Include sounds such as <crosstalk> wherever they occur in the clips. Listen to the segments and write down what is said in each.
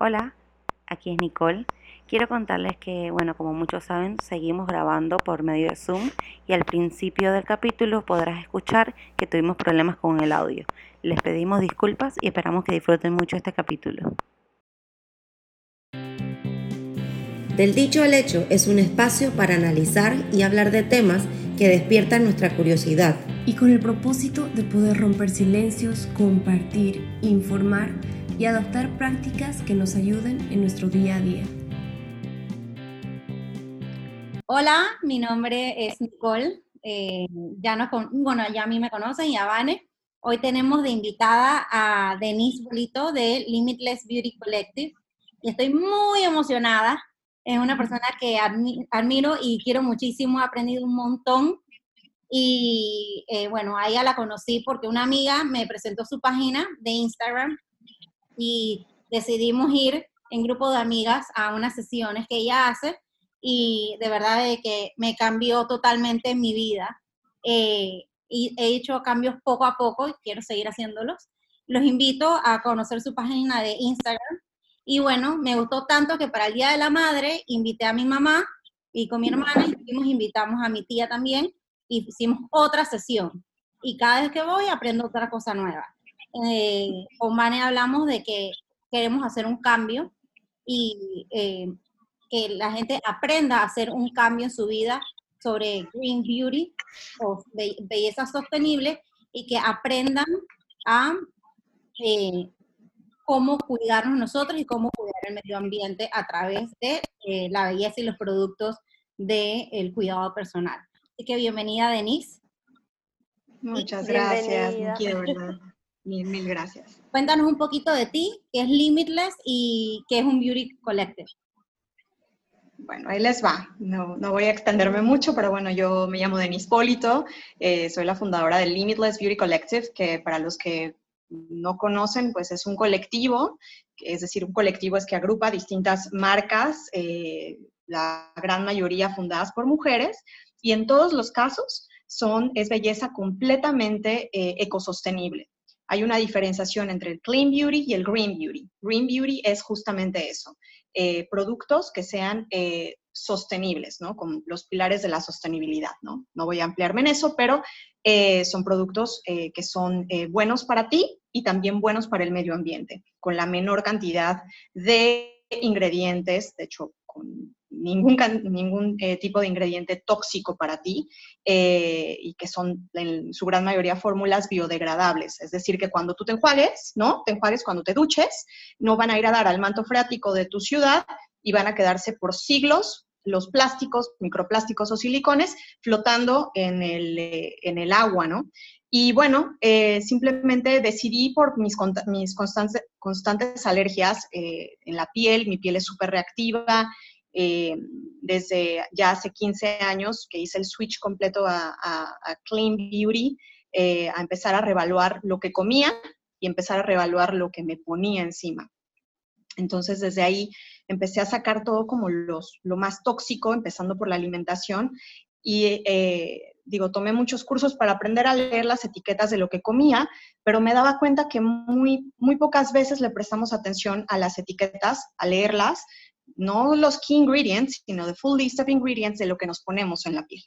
Hola, aquí es Nicole. Quiero contarles que, bueno, como muchos saben, seguimos grabando por medio de Zoom y al principio del capítulo podrás escuchar que tuvimos problemas con el audio. Les pedimos disculpas y esperamos que disfruten mucho este capítulo. Del dicho al hecho es un espacio para analizar y hablar de temas que despiertan nuestra curiosidad. Y con el propósito de poder romper silencios, compartir, informar y adoptar prácticas que nos ayuden en nuestro día a día. Hola, mi nombre es Nicole. Eh, ya nos, bueno, ya a mí me conocen y a Vane. Hoy tenemos de invitada a Denise Bolito de Limitless Beauty Collective. Y estoy muy emocionada. Es una persona que admiro y quiero muchísimo. He aprendido un montón. Y eh, bueno, a ella la conocí porque una amiga me presentó su página de Instagram y decidimos ir en grupo de amigas a unas sesiones que ella hace y de verdad que me cambió totalmente mi vida. Eh, y he hecho cambios poco a poco y quiero seguir haciéndolos. Los invito a conocer su página de Instagram. Y bueno, me gustó tanto que para el Día de la Madre invité a mi mamá y con mi hermana y invitamos a mi tía también y hicimos otra sesión. Y cada vez que voy aprendo otra cosa nueva eh, con Mane hablamos de que queremos hacer un cambio y eh, que la gente aprenda a hacer un cambio en su vida sobre green beauty o belleza sostenible y que aprendan a eh, cómo cuidarnos nosotros y cómo cuidar el medio ambiente a través de eh, la belleza y los productos del cuidado personal. Así que bienvenida, Denise. Muchas gracias, Mil, mil gracias. Cuéntanos un poquito de ti, qué es Limitless y qué es un Beauty Collective. Bueno, ahí les va. No, no, voy a extenderme mucho, pero bueno, yo me llamo Denise Polito, eh, soy la fundadora del Limitless Beauty Collective, que para los que no conocen, pues es un colectivo, es decir, un colectivo es que agrupa distintas marcas, eh, la gran mayoría fundadas por mujeres, y en todos los casos son, es belleza completamente eh, ecosostenible hay una diferenciación entre el clean beauty y el green beauty. Green beauty es justamente eso, eh, productos que sean eh, sostenibles, ¿no? Con los pilares de la sostenibilidad, ¿no? Voy a ampliarme en eso, pero eh, son productos que son buenos para ti y también buenos para el medio ambiente, con la menor cantidad de ingredientes, de hecho, con ningún, ningún eh, tipo de ingrediente tóxico para ti eh, y que son en su gran mayoría fórmulas biodegradables. Es decir, que cuando tú te enjuagues, ¿no? Te enjuagues cuando te duches, no van a ir a dar al manto freático de tu ciudad y van a quedarse por siglos los plásticos, microplásticos o silicones flotando en el, eh, en el agua, ¿no? Y bueno, simplemente decidí por mis, mis constantes, constantes alergias en la piel, mi piel es súper reactiva, eh, desde ya hace 15 años que hice el switch completo a, Clean Beauty, eh, a empezar a revaluar lo que comía y empezar a revaluar lo que me ponía encima. Entonces, desde ahí empecé a sacar todo como los, lo más tóxico, empezando por la alimentación. Y eh, digo, tomé muchos cursos para aprender a leer las etiquetas de lo que comía, pero me daba cuenta que muy, muy pocas veces le prestamos atención a las etiquetas, a leerlas, no los key ingredients, sino the full list of ingredients de lo que nos ponemos en la piel.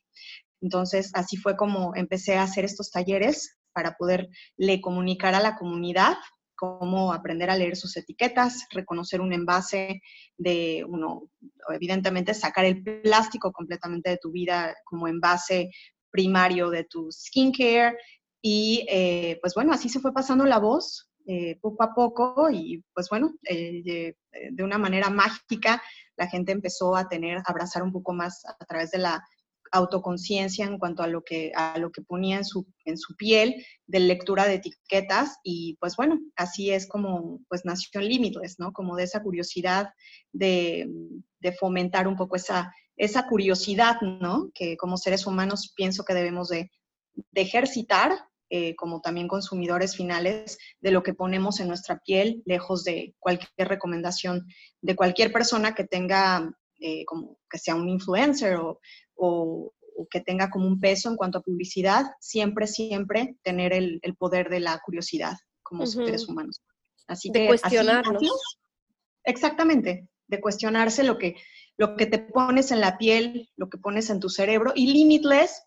Entonces, así fue como empecé a hacer estos talleres para poderle comunicar a la comunidad cómo aprender a leer sus etiquetas, reconocer un envase de uno, evidentemente sacar el plástico completamente de tu vida como envase primario de tu skincare. Y eh, pues bueno, así se fue pasando la voz eh, poco a poco y pues bueno, eh, de una manera mágica la gente empezó a tener, a abrazar un poco más a través de la autoconciencia en cuanto a lo que a lo que ponía en su en su piel de lectura de etiquetas y pues bueno así es como pues nació Limitless no como de esa curiosidad de, de, fomentar un poco esa esa curiosidad no que como seres humanos pienso que debemos de, de ejercitar eh, como también consumidores finales de lo que ponemos en nuestra piel, lejos de cualquier recomendación de cualquier persona que tenga, eh, como que sea un influencer o, que tenga como un peso en cuanto a publicidad, siempre, siempre tener el, poder de la curiosidad como seres humanos. Así de cuestionarnos. exactamente, de cuestionarse lo que, lo que te pones en la piel, lo que pones en tu cerebro. Y Limitless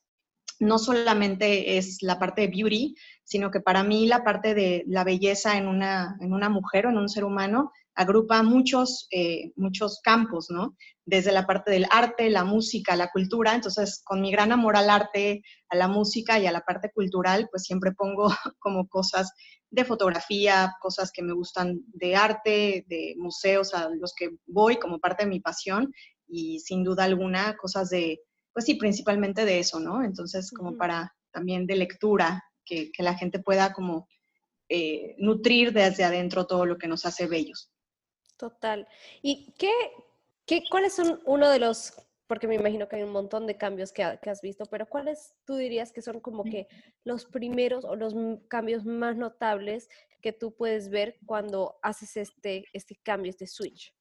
no solamente es la parte de beauty, sino que para mí la parte de la belleza en una, en una mujer o en un ser humano agrupa muchos, eh, muchos campos, ¿no? Desde la parte del arte, la música, la cultura. Entonces, con mi gran amor al arte, a la música y a la parte cultural, pues siempre pongo <laughs> como cosas de fotografía, cosas que me gustan de arte, de museos a los que voy como parte de mi pasión y sin duda alguna cosas de, pues sí, principalmente de eso, ¿no? Entonces, como para también de lectura, que, que la gente pueda como eh, nutrir desde adentro todo lo que nos hace bellos. Total. ¿Y qué, qué, cuáles son uno de los, porque me imagino que hay un montón de cambios que, que, has visto, pero cuáles tú dirías que son como que los primeros o los cambios más notables que tú puedes ver cuando haces este, este cambio, este switch?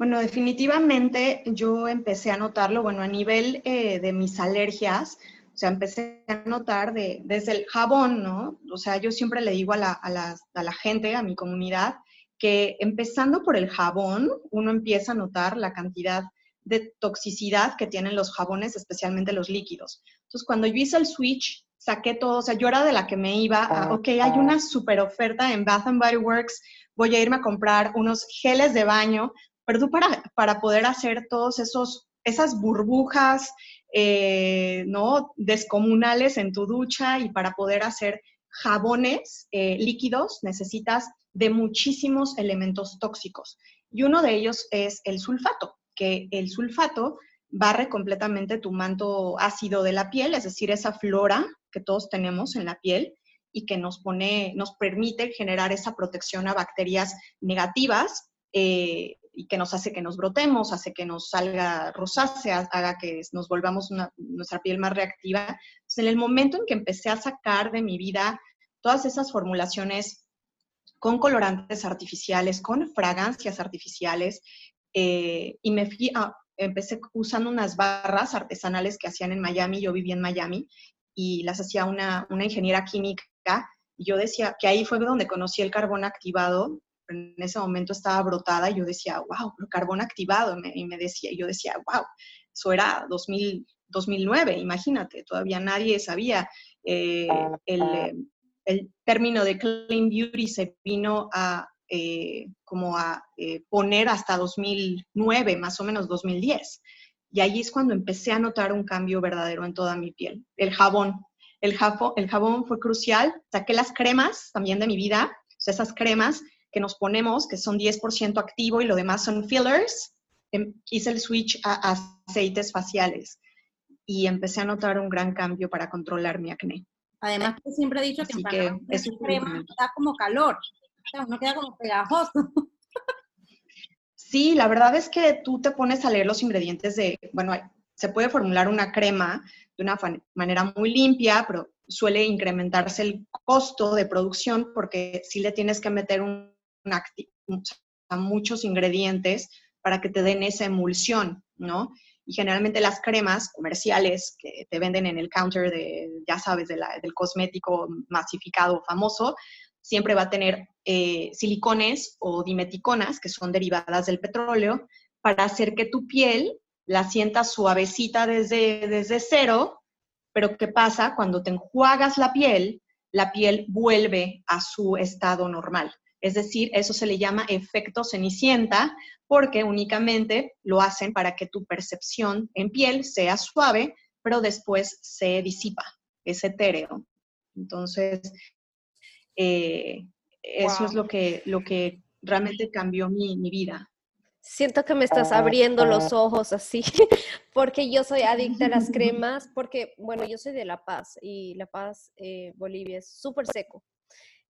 Bueno, definitivamente yo empecé a notarlo, bueno, a nivel eh, de mis alergias, o sea, empecé a notar de, desde el jabón, ¿no? O sea, yo siempre le digo a la, a, la, a la gente, a mi comunidad, que empezando por el jabón, uno empieza a notar la cantidad de toxicidad que tienen los jabones, especialmente los líquidos. Entonces, cuando yo hice el switch, saqué todo, o sea, yo era de la que me iba a, ok, hay una super oferta en Bath and Body Works, voy a irme a comprar unos geles de baño, pero tú para, para poder hacer todos esos, esas burbujas, eh, ¿no? Descomunales en tu ducha y para poder hacer jabones eh, líquidos necesitas de muchísimos elementos tóxicos. Y uno de ellos es el sulfato, que el sulfato barre completamente tu manto ácido de la piel, es decir, esa flora que todos tenemos en la piel y que nos pone, nos permite generar esa protección a bacterias negativas eh, y que nos hace que nos brotemos, hace que nos salga rosácea, haga que nos volvamos nuestra piel más reactiva. Entonces, en el momento en que empecé a sacar de mi vida todas esas formulaciones con colorantes artificiales, con fragancias artificiales, eh, y me fui empecé usando unas barras artesanales que hacían en Miami, yo vivía en Miami, y las hacía una, una ingeniera química, y yo decía que ahí fue donde conocí el carbón activado, en ese momento estaba brotada y yo decía, wow, el carbón activado, y me decía, yo decía, wow, eso era 2000, 2009, imagínate, todavía nadie sabía eh, el, el término de clean beauty se vino a eh, como a eh, poner hasta 2009, más o menos 2010. Y ahí es cuando empecé a notar un cambio verdadero en toda mi piel. El jabón. El, jabón, el jabón fue crucial. Saqué las cremas también de mi vida, o sea, esas cremas que nos ponemos, que son 10% activo y lo demás son fillers. Em, hice el switch a aceites faciales y empecé a notar un gran cambio para controlar mi acné. Además, siempre he dicho que, que es crema da como calor, o sea, uno queda como pegajoso. Sí, la verdad es que tú te pones a leer los ingredientes de, bueno, se puede formular una crema de una manera muy limpia, pero suele incrementarse el costo de producción porque sí le tienes que meter un, muchos ingredientes para que te den esa emulsión, ¿no? y generalmente las cremas comerciales que te venden en el counter de, ya sabes, del cosmético masificado famoso, siempre va a tener eh, silicones o dimeticonas, que son derivadas del petróleo, para hacer que tu piel la sientas suavecita desde, desde cero, pero ¿qué pasa? Cuando te enjuagas la piel, la piel vuelve a su estado normal. Es decir, eso se le llama efecto cenicienta porque únicamente lo hacen para que tu percepción en piel sea suave, pero después se disipa, es etéreo. Entonces, eh, eso es lo que, lo que realmente cambió mi, mi vida. Siento que me estás abriendo los ojos así, <laughs> porque yo soy adicta a las <laughs> cremas, porque, bueno, yo soy de La Paz y La Paz, eh, Bolivia, es súper seco.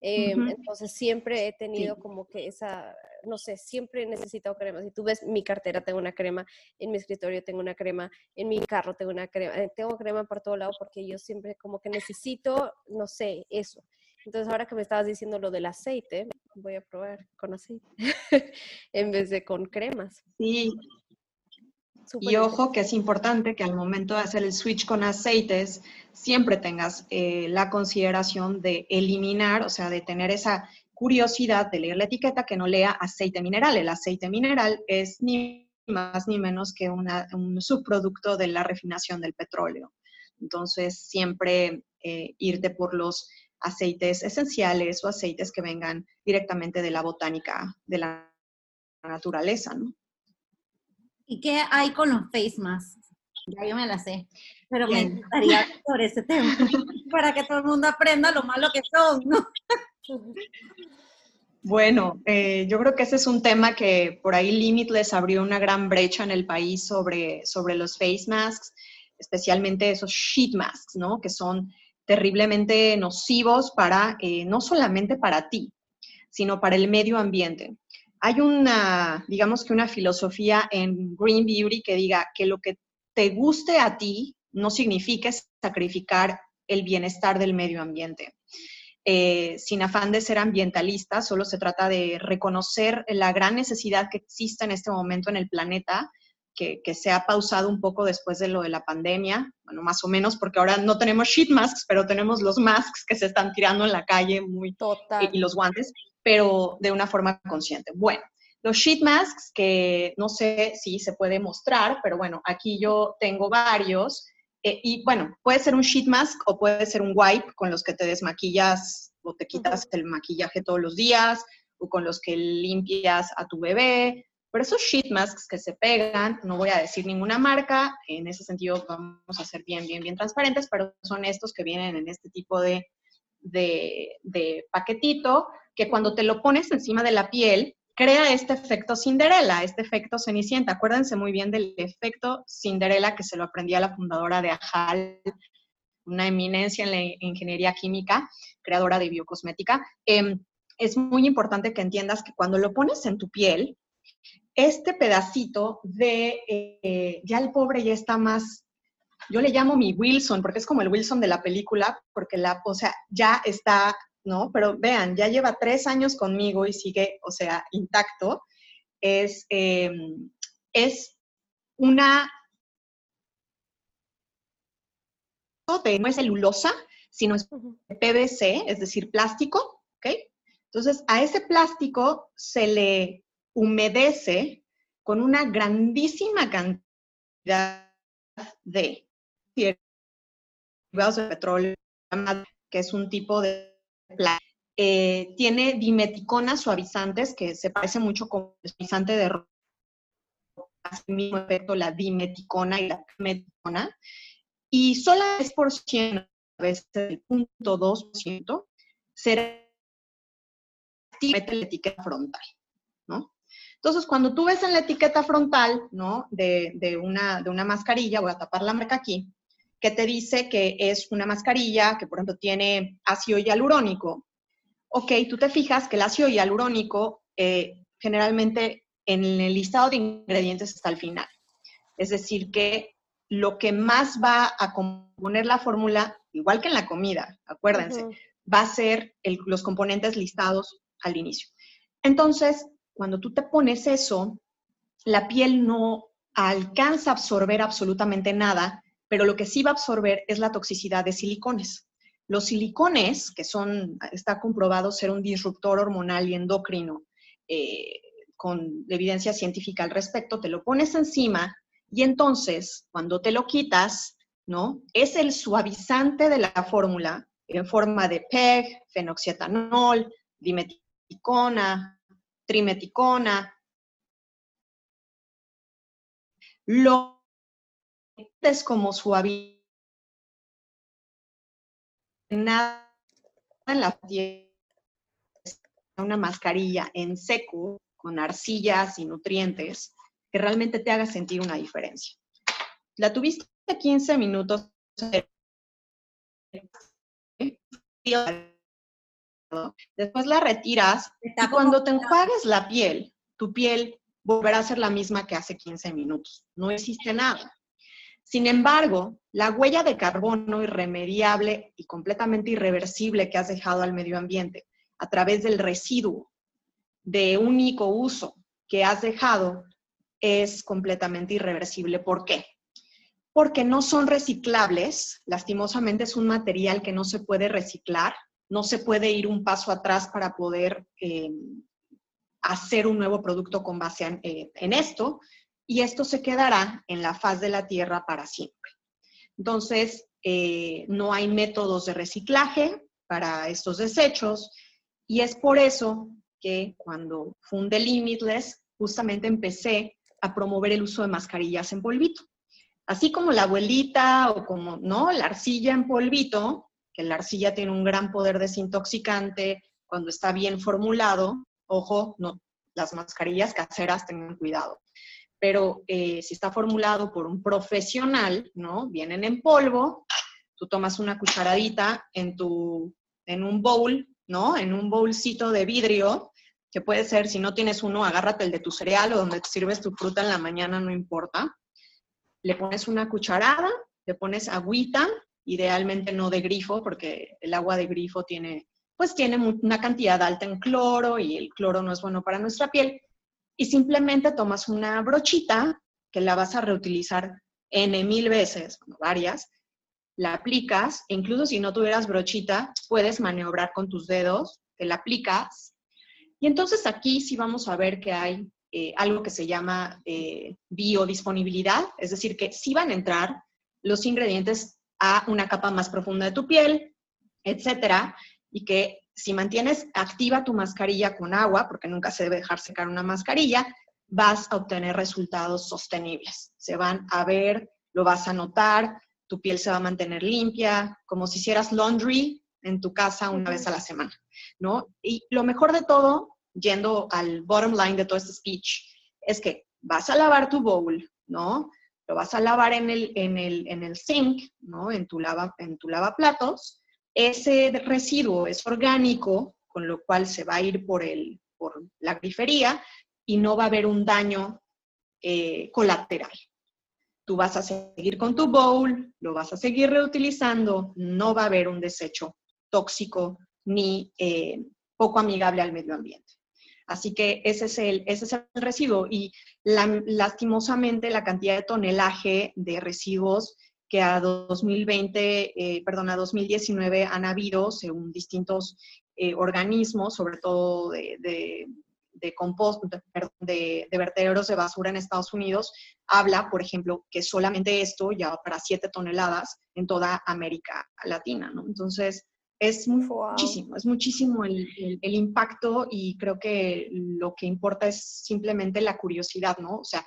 Em, entonces siempre he tenido como que esa, no sé, siempre he necesitado cremas. Si tú ves mi cartera, tengo una crema, en mi escritorio tengo una crema, en mi carro tengo una crema, eh, tengo crema por todo lado porque yo siempre como que necesito, no sé, eso. Entonces ahora que me estabas diciendo lo del aceite, voy a probar con aceite <laughs> en vez de con cremas. Sí, y ojo que es importante que al momento de hacer el switch con aceites, siempre tengas eh, la consideración de eliminar, o sea, de tener esa curiosidad de leer la etiqueta que no lea aceite mineral. El aceite mineral es ni más ni menos que un subproducto de la refinación del petróleo. Entonces, siempre eh, irte por los aceites esenciales o aceites que vengan directamente de la botánica, de la naturaleza, ¿no? ¿Y qué hay con los face masks? Ya yo me la sé, pero me gustaría sobre ese tema, <laughs> para que todo el mundo aprenda lo malo que son, ¿no? Bueno, eh, yo creo que ese es un tema que por ahí Limitless abrió una gran brecha en el país sobre, sobre los face masks, especialmente esos sheet masks, ¿no? Que son terriblemente nocivos para, eh, no solamente para ti, sino para el medio ambiente. Hay una, digamos que una filosofía en Green Beauty que diga que lo que te guste a ti no significa sacrificar el bienestar del medio ambiente. Eh, sin afán de ser ambientalista, solo se trata de reconocer la gran necesidad que existe en este momento en el planeta que, se ha pausado un poco después de lo de la pandemia, bueno, más o menos, porque ahora no tenemos sheet masks, pero tenemos los masks que se están tirando en la calle muy Total. y los guantes, pero de una forma consciente. Bueno, los sheet masks, que no sé si se puede mostrar, pero bueno, aquí yo tengo varios. Eh, y bueno, puede ser un sheet mask o puede ser un wipe con los que te desmaquillas o te quitas el maquillaje todos los días o con los que limpias a tu bebé pero esos sheet masks que se pegan, no voy a decir ninguna marca, en ese sentido vamos a ser bien, bien, bien transparentes, pero son estos que vienen en este tipo de, de, paquetito, que cuando te lo pones encima de la piel, crea este efecto Cinderella, este efecto Cenicienta. Acuérdense muy bien del efecto Cinderella que se lo aprendía la fundadora de Ajal, una eminencia en la ingeniería química, creadora de biocosmética. Em, es muy importante que entiendas que cuando lo pones en tu piel, este pedacito de, eh, ya el pobre ya está más, yo le llamo mi Wilson, porque es como el Wilson de la película, porque la, o sea, ya está, ¿no? Pero vean, ya lleva tres años conmigo y sigue, o sea, intacto. Es, em, es una, no es celulosa, sino es PVC, es decir, plástico, ¿ok? Entonces, a ese plástico se le humedece con una grandísima cantidad de derivados de petróleo, que es un tipo de eh, tiene dimeticonas suavizantes, que se parece mucho con el suavizante de ropa, hace el mismo efecto la dimeticona y la meticona, y solo el 10%, a veces el 0.2%, será la etiqueta frontal, ¿no? Entonces, cuando tú ves en la etiqueta frontal, ¿no? De, una, de una mascarilla, voy a tapar la marca aquí, que te dice que es una mascarilla que, por ejemplo, tiene ácido hialurónico. Ok, tú te fijas que el ácido hialurónico eh, generalmente en el listado de ingredientes está al final. Es decir, que lo que más va a componer la fórmula, igual que en la comida, acuérdense, va a ser los componentes listados al inicio. Entonces, cuando tú te pones eso, la piel no alcanza a absorber absolutamente nada, pero lo que sí va a absorber es la toxicidad de silicones. Los silicones, que son, está comprobado ser un disruptor hormonal y endocrino, eh, con evidencia científica al respecto, te lo pones encima y entonces, cuando te lo quitas, ¿no? Es el suavizante de la fórmula en forma de PEG, fenoxietanol, dimeticona, trimeticona. Lo como suave. Nada en la una mascarilla en seco con arcillas y nutrientes que realmente te haga sentir una diferencia. La tuviste 15 minutos Después la retiras y cuando te enjuagues la piel, tu piel volverá a ser la misma que hace 15 minutos. No existe nada. Sin embargo, la huella de carbono irremediable y completamente irreversible que has dejado al medio ambiente a través del residuo de único uso que has dejado es completamente irreversible. ¿Por qué? Porque no son reciclables. Lastimosamente es un material que no se puede reciclar no se puede ir un paso atrás para poder eh, hacer un nuevo producto con base en, eh, en esto, y esto se quedará en la faz de la Tierra para siempre. Entonces, eh, no hay métodos de reciclaje para estos desechos, y es por eso que cuando fundé Limitless, justamente empecé a promover el uso de mascarillas en polvito. Así como la abuelita o como, ¿no? La arcilla en polvito, que la arcilla tiene un gran poder desintoxicante cuando está bien formulado. Ojo, no, las mascarillas caseras tengan cuidado. Pero eh, si está formulado por un profesional, ¿no? Vienen en polvo, tú tomas una cucharadita en, tu, en un bowl, ¿no? En un bowlcito de vidrio, que puede ser, si no tienes uno, agárrate el de tu cereal o donde sirves tu fruta en la mañana, no importa. Le pones una cucharada, le pones agüita, idealmente no de grifo, porque el agua de grifo tiene, pues tiene una cantidad alta en cloro y el cloro no es bueno para nuestra piel. Y simplemente tomas una brochita que la vas a reutilizar N mil veces, varias, la aplicas, e incluso si no tuvieras brochita, puedes maniobrar con tus dedos, te la aplicas. Y entonces aquí sí vamos a ver que hay eh, algo que se llama eh, biodisponibilidad, es decir, que sí van a entrar los ingredientes a una capa más profunda de tu piel, etcétera, y que si mantienes activa tu mascarilla con agua, porque nunca se debe dejar secar una mascarilla, vas a obtener resultados sostenibles. Se van a ver, lo vas a notar, tu piel se va a mantener limpia, como si hicieras laundry en tu casa una vez a la semana, ¿no? Y lo mejor de todo, yendo al bottom line de todo este speech, es que vas a lavar tu bowl, ¿no? Lo vas a lavar en el, en el, en el sink, ¿no? En tu, lava, en tu lavaplatos. Ese residuo es orgánico, con lo cual se va a ir por, el, por la grifería y no va a haber un daño eh, colateral, tú vas a seguir con tu bowl, lo vas a seguir reutilizando, no va a haber un desecho tóxico ni eh, poco amigable al medio ambiente. Así que ese es el, ese es el residuo y lastimosamente la cantidad de tonelaje de residuos que a 2020, eh, perdón, a 2019 han habido según distintos eh, organismos, sobre todo de, de compost, de, de, vertederos de basura en Estados Unidos, habla, por ejemplo, que solamente esto ya va para 7 toneladas en toda América Latina, ¿no? Entonces, es muchísimo, es muchísimo el, el, impacto y creo que lo que importa es simplemente la curiosidad, ¿no? O sea,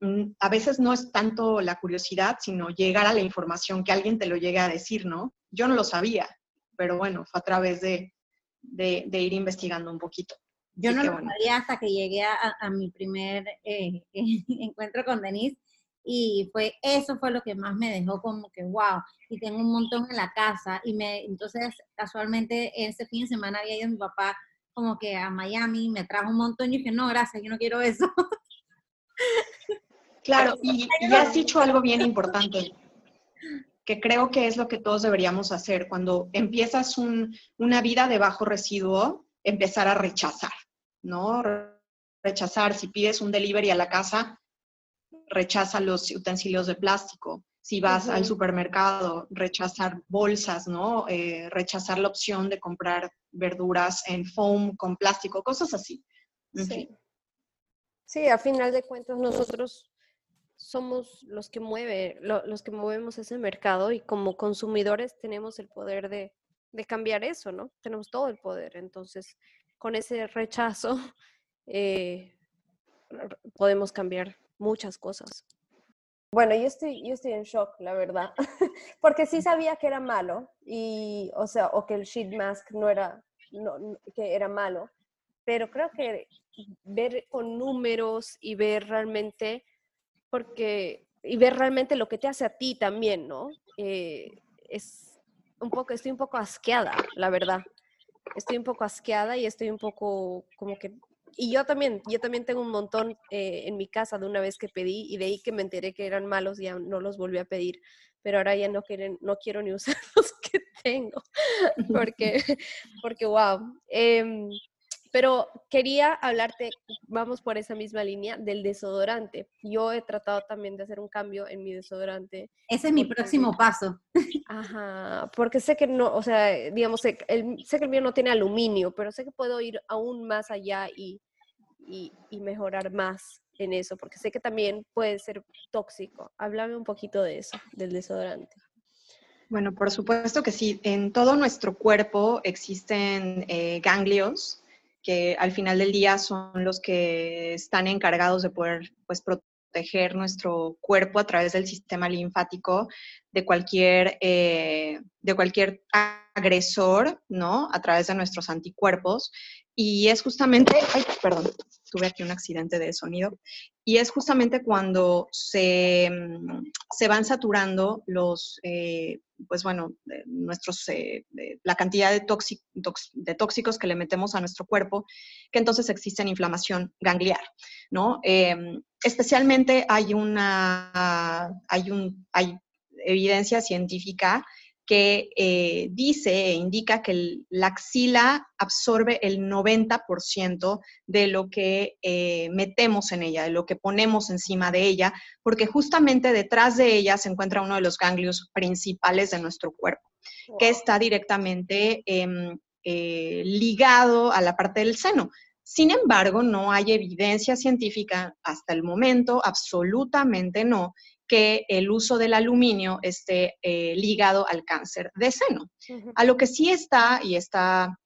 a veces no es tanto la curiosidad, sino llegar a la información, que alguien te lo llegue a decir, ¿no? Yo no lo sabía, pero bueno, fue a través de, de, de ir investigando un poquito. Yo no lo sabía hasta que llegué a, mi primer eh, <laughs> encuentro con Denise y fue eso fue lo que más me dejó como que wow y tengo un montón en la casa y me entonces casualmente ese fin de semana había ido mi papá como que a Miami me trajo un montón y dije no gracias yo no quiero eso <laughs> claro y, y has dicho algo bien importante que creo que es lo que todos deberíamos hacer cuando empiezas una vida de bajo residuo empezar a rechazar ¿no? Rechazar, si pides un delivery a la casa, rechaza los utensilios de plástico. Si vas al supermercado, rechazar bolsas, ¿no? Eh, rechazar la opción de comprar verduras en foam con plástico, cosas así. sí. sí, a final de cuentas nosotros somos los que mueve, los que movemos ese mercado y como consumidores tenemos el poder de, de cambiar eso, ¿no? Tenemos todo el poder. Entonces, con ese rechazo <laughs> eh, podemos cambiar muchas cosas. Bueno, yo estoy, yo estoy en shock, la verdad, <laughs> porque sí sabía que era malo, y, o sea, o que el sheet mask no era, que era malo, pero creo que ver con números y ver realmente, porque, y ver realmente lo que te hace a ti también, ¿no? Eh, es un poco, estoy un poco asqueada, la verdad, estoy un poco asqueada y estoy un poco como que... Y yo también, yo también tengo un montón eh, en mi casa de una vez que pedí y de ahí que me enteré que eran malos ya no los volví a pedir, pero ahora ya no, quieren, no quiero ni <laughs> usar los que tengo, porque, porque wow. Pero quería hablarte, vamos por esa misma línea, del desodorante. Yo he tratado también de hacer un cambio en mi desodorante. Ese es mi próximo paso. Ajá, porque sé que no, o sea, digamos, sé, el, sé que el mío no tiene aluminio, pero sé que puedo ir aún más allá y, y, y mejorar más en eso, porque sé que también puede ser tóxico. Háblame un poquito de eso, del desodorante. Bueno, por supuesto que sí. En todo nuestro cuerpo existen eh, ganglios que al final del día son los que están encargados de poder pues, proteger nuestro cuerpo a través del sistema linfático de cualquier, eh, de cualquier agresor, ¿no? A través de nuestros anticuerpos. Y es justamente, ay, perdón, tuve aquí un accidente de sonido, y es justamente cuando se, mm, se van saturando los, eh, pues bueno, nuestros, eh, la cantidad de, tóxicos que le metemos a nuestro cuerpo, que entonces existe inflamación gangliar, ¿no? Em, especialmente hay una, hay un, hay evidencia científica que eh, dice e indica que la axila absorbe el 90% de lo que eh, metemos en ella, de lo que ponemos encima de ella, porque justamente detrás de ella se encuentra uno de los ganglios principales de nuestro cuerpo, que está directamente em, eh, ligado a la parte del seno. Sin embargo, no hay evidencia científica hasta el momento, absolutamente no, que el uso del aluminio esté eh, ligado al cáncer de seno. A lo que sí está, y está,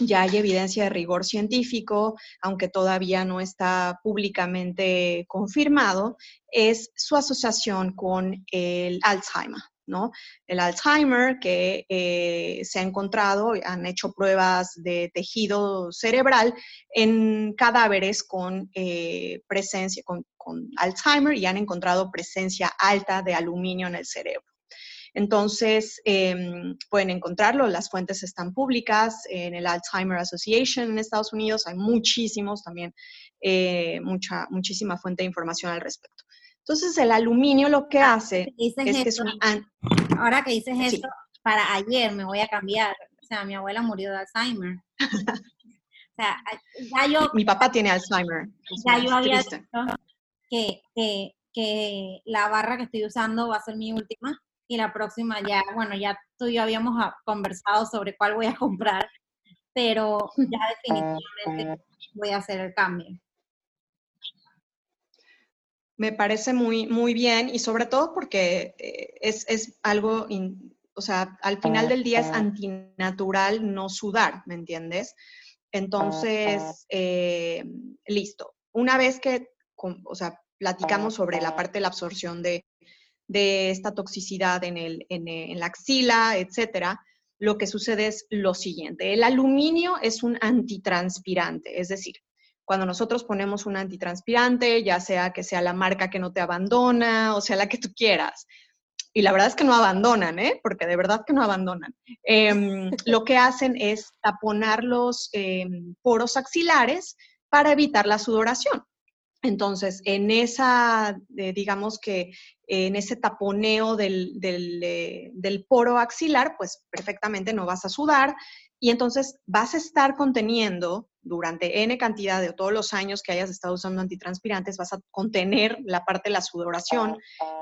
ya hay evidencia de rigor científico, aunque todavía no está públicamente confirmado, es su asociación con el Alzheimer. ¿No? El Alzheimer que eh, se ha encontrado, han hecho pruebas de tejido cerebral en cadáveres con eh, presencia, con, Alzheimer y han encontrado presencia alta de aluminio en el cerebro. Entonces, em, pueden encontrarlo, las fuentes están públicas en el Alzheimer Association en Estados Unidos, hay muchísimos también, eh, mucha, muchísima fuente de información al respecto. Entonces, el aluminio lo que ah, hace es que es un... Ahora que dices esto, para ayer me voy a cambiar. O sea, mi abuela murió de Alzheimer. <laughs> o sea, ya yo... Mi papá tiene Alzheimer. Ya yo había dicho que, que, que la barra que estoy usando va a ser mi última y la próxima ya, bueno, ya tú y yo habíamos ah, conversado sobre cuál voy a <laughs> comprar, pero ya definitivamente voy a hacer el cambio. Me parece muy, muy bien y sobre todo porque eh, es, es algo, o sea, al final del día es antinatural no sudar, ¿me entiendes? Entonces, eh, listo. Una vez que, o sea, platicamos sobre la parte de la absorción de, de esta toxicidad en, el, en, en la axila, etcétera, lo que sucede es lo siguiente. El aluminio es un antitranspirante, es decir, cuando nosotros ponemos un antitranspirante, ya sea que sea la marca que no te abandona o sea la que tú quieras. Y la verdad es que no abandonan, ¿eh? porque de verdad que no abandonan. Em, <laughs> lo que hacen es taponar los em, poros axilares para evitar la sudoración. Entonces, en esa, eh, digamos que en ese taponeo del, eh, del, poro axilar, pues perfectamente no vas a sudar y entonces vas a estar conteniendo durante N cantidad de todos los años que hayas estado usando antitranspirantes, vas a contener la parte de la sudoración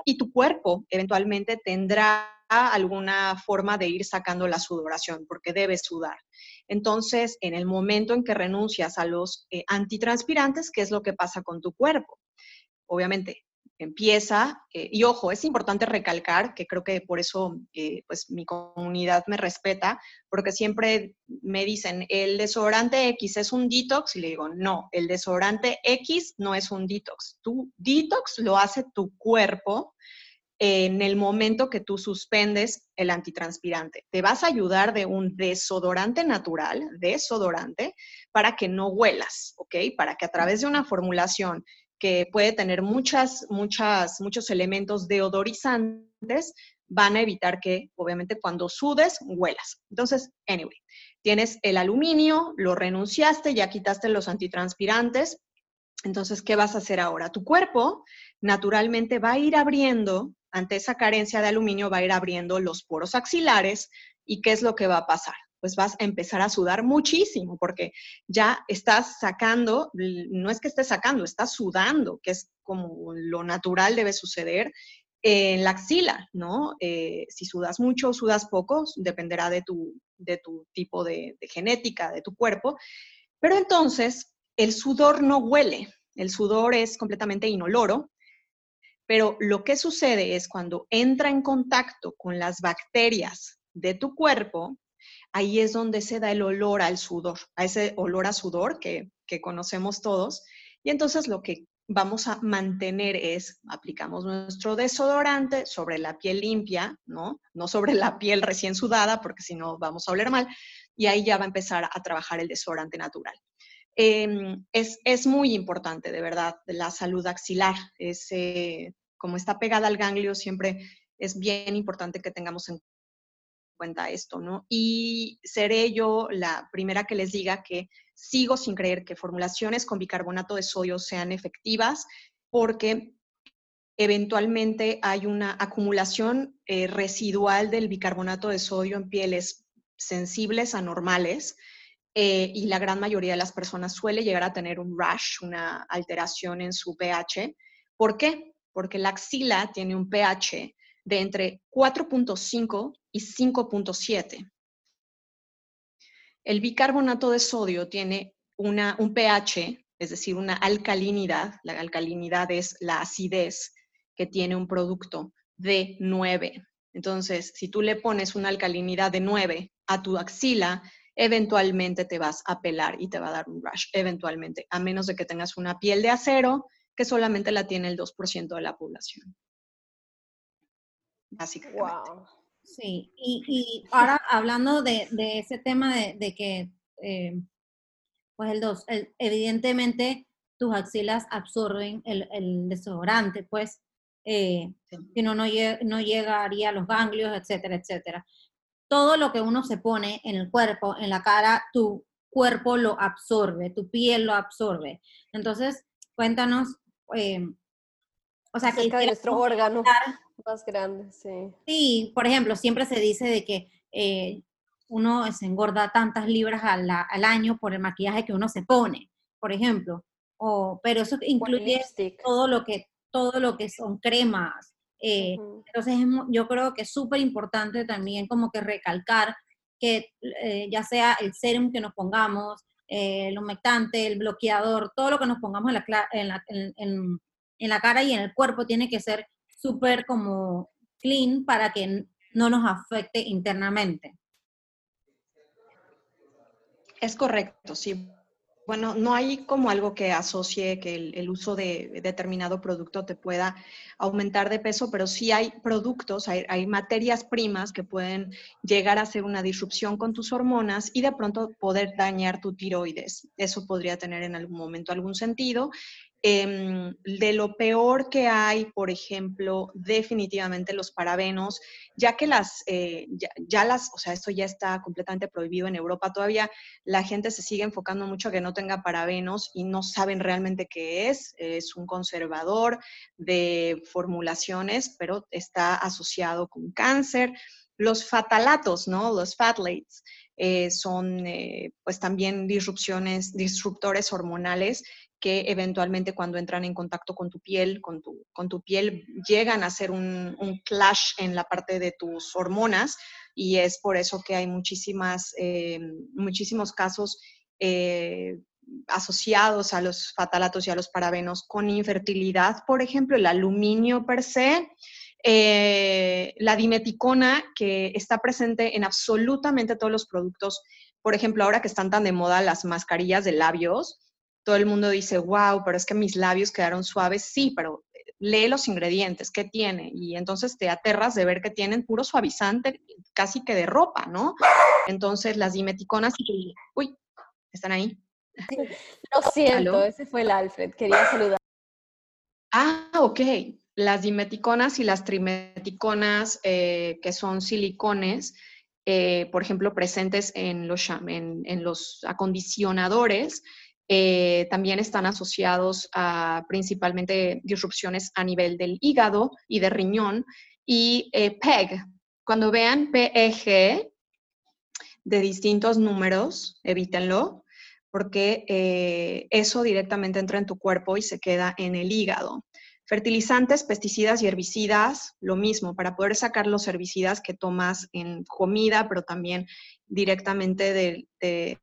y tu cuerpo eventualmente tendrá alguna forma de ir sacando la sudoración porque debes sudar. Entonces, en el momento en que renuncias a los eh, antitranspirantes, ¿qué es lo que pasa con tu cuerpo? Obviamente, empieza, eh, y ojo, es importante recalcar que creo que por eso eh, pues mi comunidad me respeta, porque siempre me dicen, el desodorante X es un detox, y le digo, no, el desodorante X no es un detox. Tu detox lo hace tu cuerpo en el momento que tú suspendes el antitranspirante. Te vas a ayudar de un desodorante natural, desodorante, para que no huelas, ¿ok? Para que a través de una formulación que puede tener muchas, muchas, muchos elementos deodorizantes, van a evitar que, obviamente, cuando sudes, huelas. Entonces, anyway, tienes el aluminio, lo renunciaste, ya quitaste los antitranspirantes. Entonces, ¿qué vas a hacer ahora? Tu cuerpo naturalmente va a ir abriendo, ante esa carencia de aluminio, va a ir abriendo los poros axilares. ¿Y qué es lo que va a pasar? Pues vas a empezar a sudar muchísimo porque ya estás sacando, no es que estés sacando, estás sudando, que es como lo natural debe suceder en la axila, ¿no? Eh, si sudas mucho o sudas poco, dependerá de tu, de tu tipo de, de genética, de tu cuerpo. Pero entonces, el sudor no huele, el sudor es completamente inoloro, pero lo que sucede es cuando entra en contacto con las bacterias de tu cuerpo, ahí es donde se da el olor al sudor, a ese olor a sudor que, conocemos todos. Y entonces lo que vamos a mantener es, aplicamos nuestro desodorante sobre la piel limpia, ¿no? Sobre la piel recién sudada, porque si no vamos a oler mal, y ahí ya va a empezar a trabajar el desodorante natural. Em, es, muy importante, de verdad, la salud axilar. Es, como está pegada al ganglio, siempre es bien importante que tengamos en cuenta esto, ¿no? Y seré yo la primera que les diga que sigo sin creer que formulaciones con bicarbonato de sodio sean efectivas porque eventualmente hay una acumulación eh, residual del bicarbonato de sodio en pieles sensibles anormales eh, y la gran mayoría de las personas suele llegar a tener un rash, una alteración en su pH. ¿Por qué? Porque la axila tiene un pH de entre 4.5 y 5.7. El bicarbonato de sodio tiene una, un pH, es decir, una alcalinidad. La alcalinidad es la acidez que tiene un producto de 9. Entonces, si tú le pones una alcalinidad de 9 a tu axila, eventualmente te vas a pelar y te va a dar un rash, eventualmente, a menos de que tengas una piel de acero que solamente la tiene el 2% de la población. Básicamente. Wow. Sí, y, ahora hablando de, ese tema de, que, eh, pues el 2, evidentemente tus axilas absorben el, desodorante, pues, eh, si no, no, no llegaría a los ganglios, etcétera, etcétera. Todo lo que uno se pone en el cuerpo, en la cara, tu cuerpo lo absorbe, tu piel lo absorbe. Entonces, cuéntanos, eh, o sea, que nuestro órgano más grande, sí. Sí, por ejemplo, siempre se dice de que eh, uno se engorda tantas libras al, al, año por el maquillaje que uno se pone, por ejemplo. O, pero eso incluye todo lo que todo lo que son cremas. Eh, entonces yo creo que es súper importante también como que recalcar que eh, ya sea el serum que nos pongamos, el humectante, el bloqueador, todo lo que nos pongamos en la, en la, en, en la cara y en el cuerpo tiene que ser súper como clean para que no nos afecte internamente. Es correcto, sí. Bueno, no hay como algo que asocie que el, uso de determinado producto te pueda aumentar de peso, pero sí hay productos, hay, hay, materias primas que pueden llegar a hacer una disrupción con tus hormonas y de pronto poder dañar tu tiroides. Eso podría tener en algún momento algún sentido Em, de lo peor que hay, por ejemplo, definitivamente los parabenos, ya que las, eh, ya, las, o sea, esto ya está completamente prohibido en Europa, todavía la gente se sigue enfocando mucho a que no tenga parabenos y no saben realmente qué es, es un conservador de formulaciones, pero está asociado con cáncer. Los fatalatos, ¿no? Los fatlates. Eh, son eh, pues también disrupciones, disruptores hormonales que eventualmente cuando entran en contacto con tu piel, con tu, con tu piel, llegan a hacer un, clash en la parte de tus hormonas y es por eso que hay muchísimas, eh, muchísimos casos eh, asociados a los fatalatos y a los parabenos con infertilidad, por ejemplo, el aluminio per se, eh, la dimeticona, que está presente en absolutamente todos los productos, por ejemplo, ahora que están tan de moda las mascarillas de labios, todo el mundo dice, wow, pero es que mis labios quedaron suaves. Sí, pero eh, lee los ingredientes, ¿qué tiene? Y entonces te aterras de ver que tienen puro suavizante, casi que de ropa, ¿no? Entonces las dimeticonas, uy, están ahí. <laughs> Lo siento, ese fue el Alfred, quería saludar. Ah, ok. Las dimeticonas y las trimeticonas, eh, que son silicones, eh, por ejemplo, presentes en los, acondicionadores, eh, también están asociados a principalmente disrupciones a nivel del hígado y de riñón. Y PEG, cuando vean PEG, de distintos números, evítenlo, porque eso directamente entra en tu cuerpo y se queda en el hígado. Fertilizantes, pesticidas y herbicidas, lo mismo, para poder sacar los herbicidas que tomas en comida, pero también directamente de,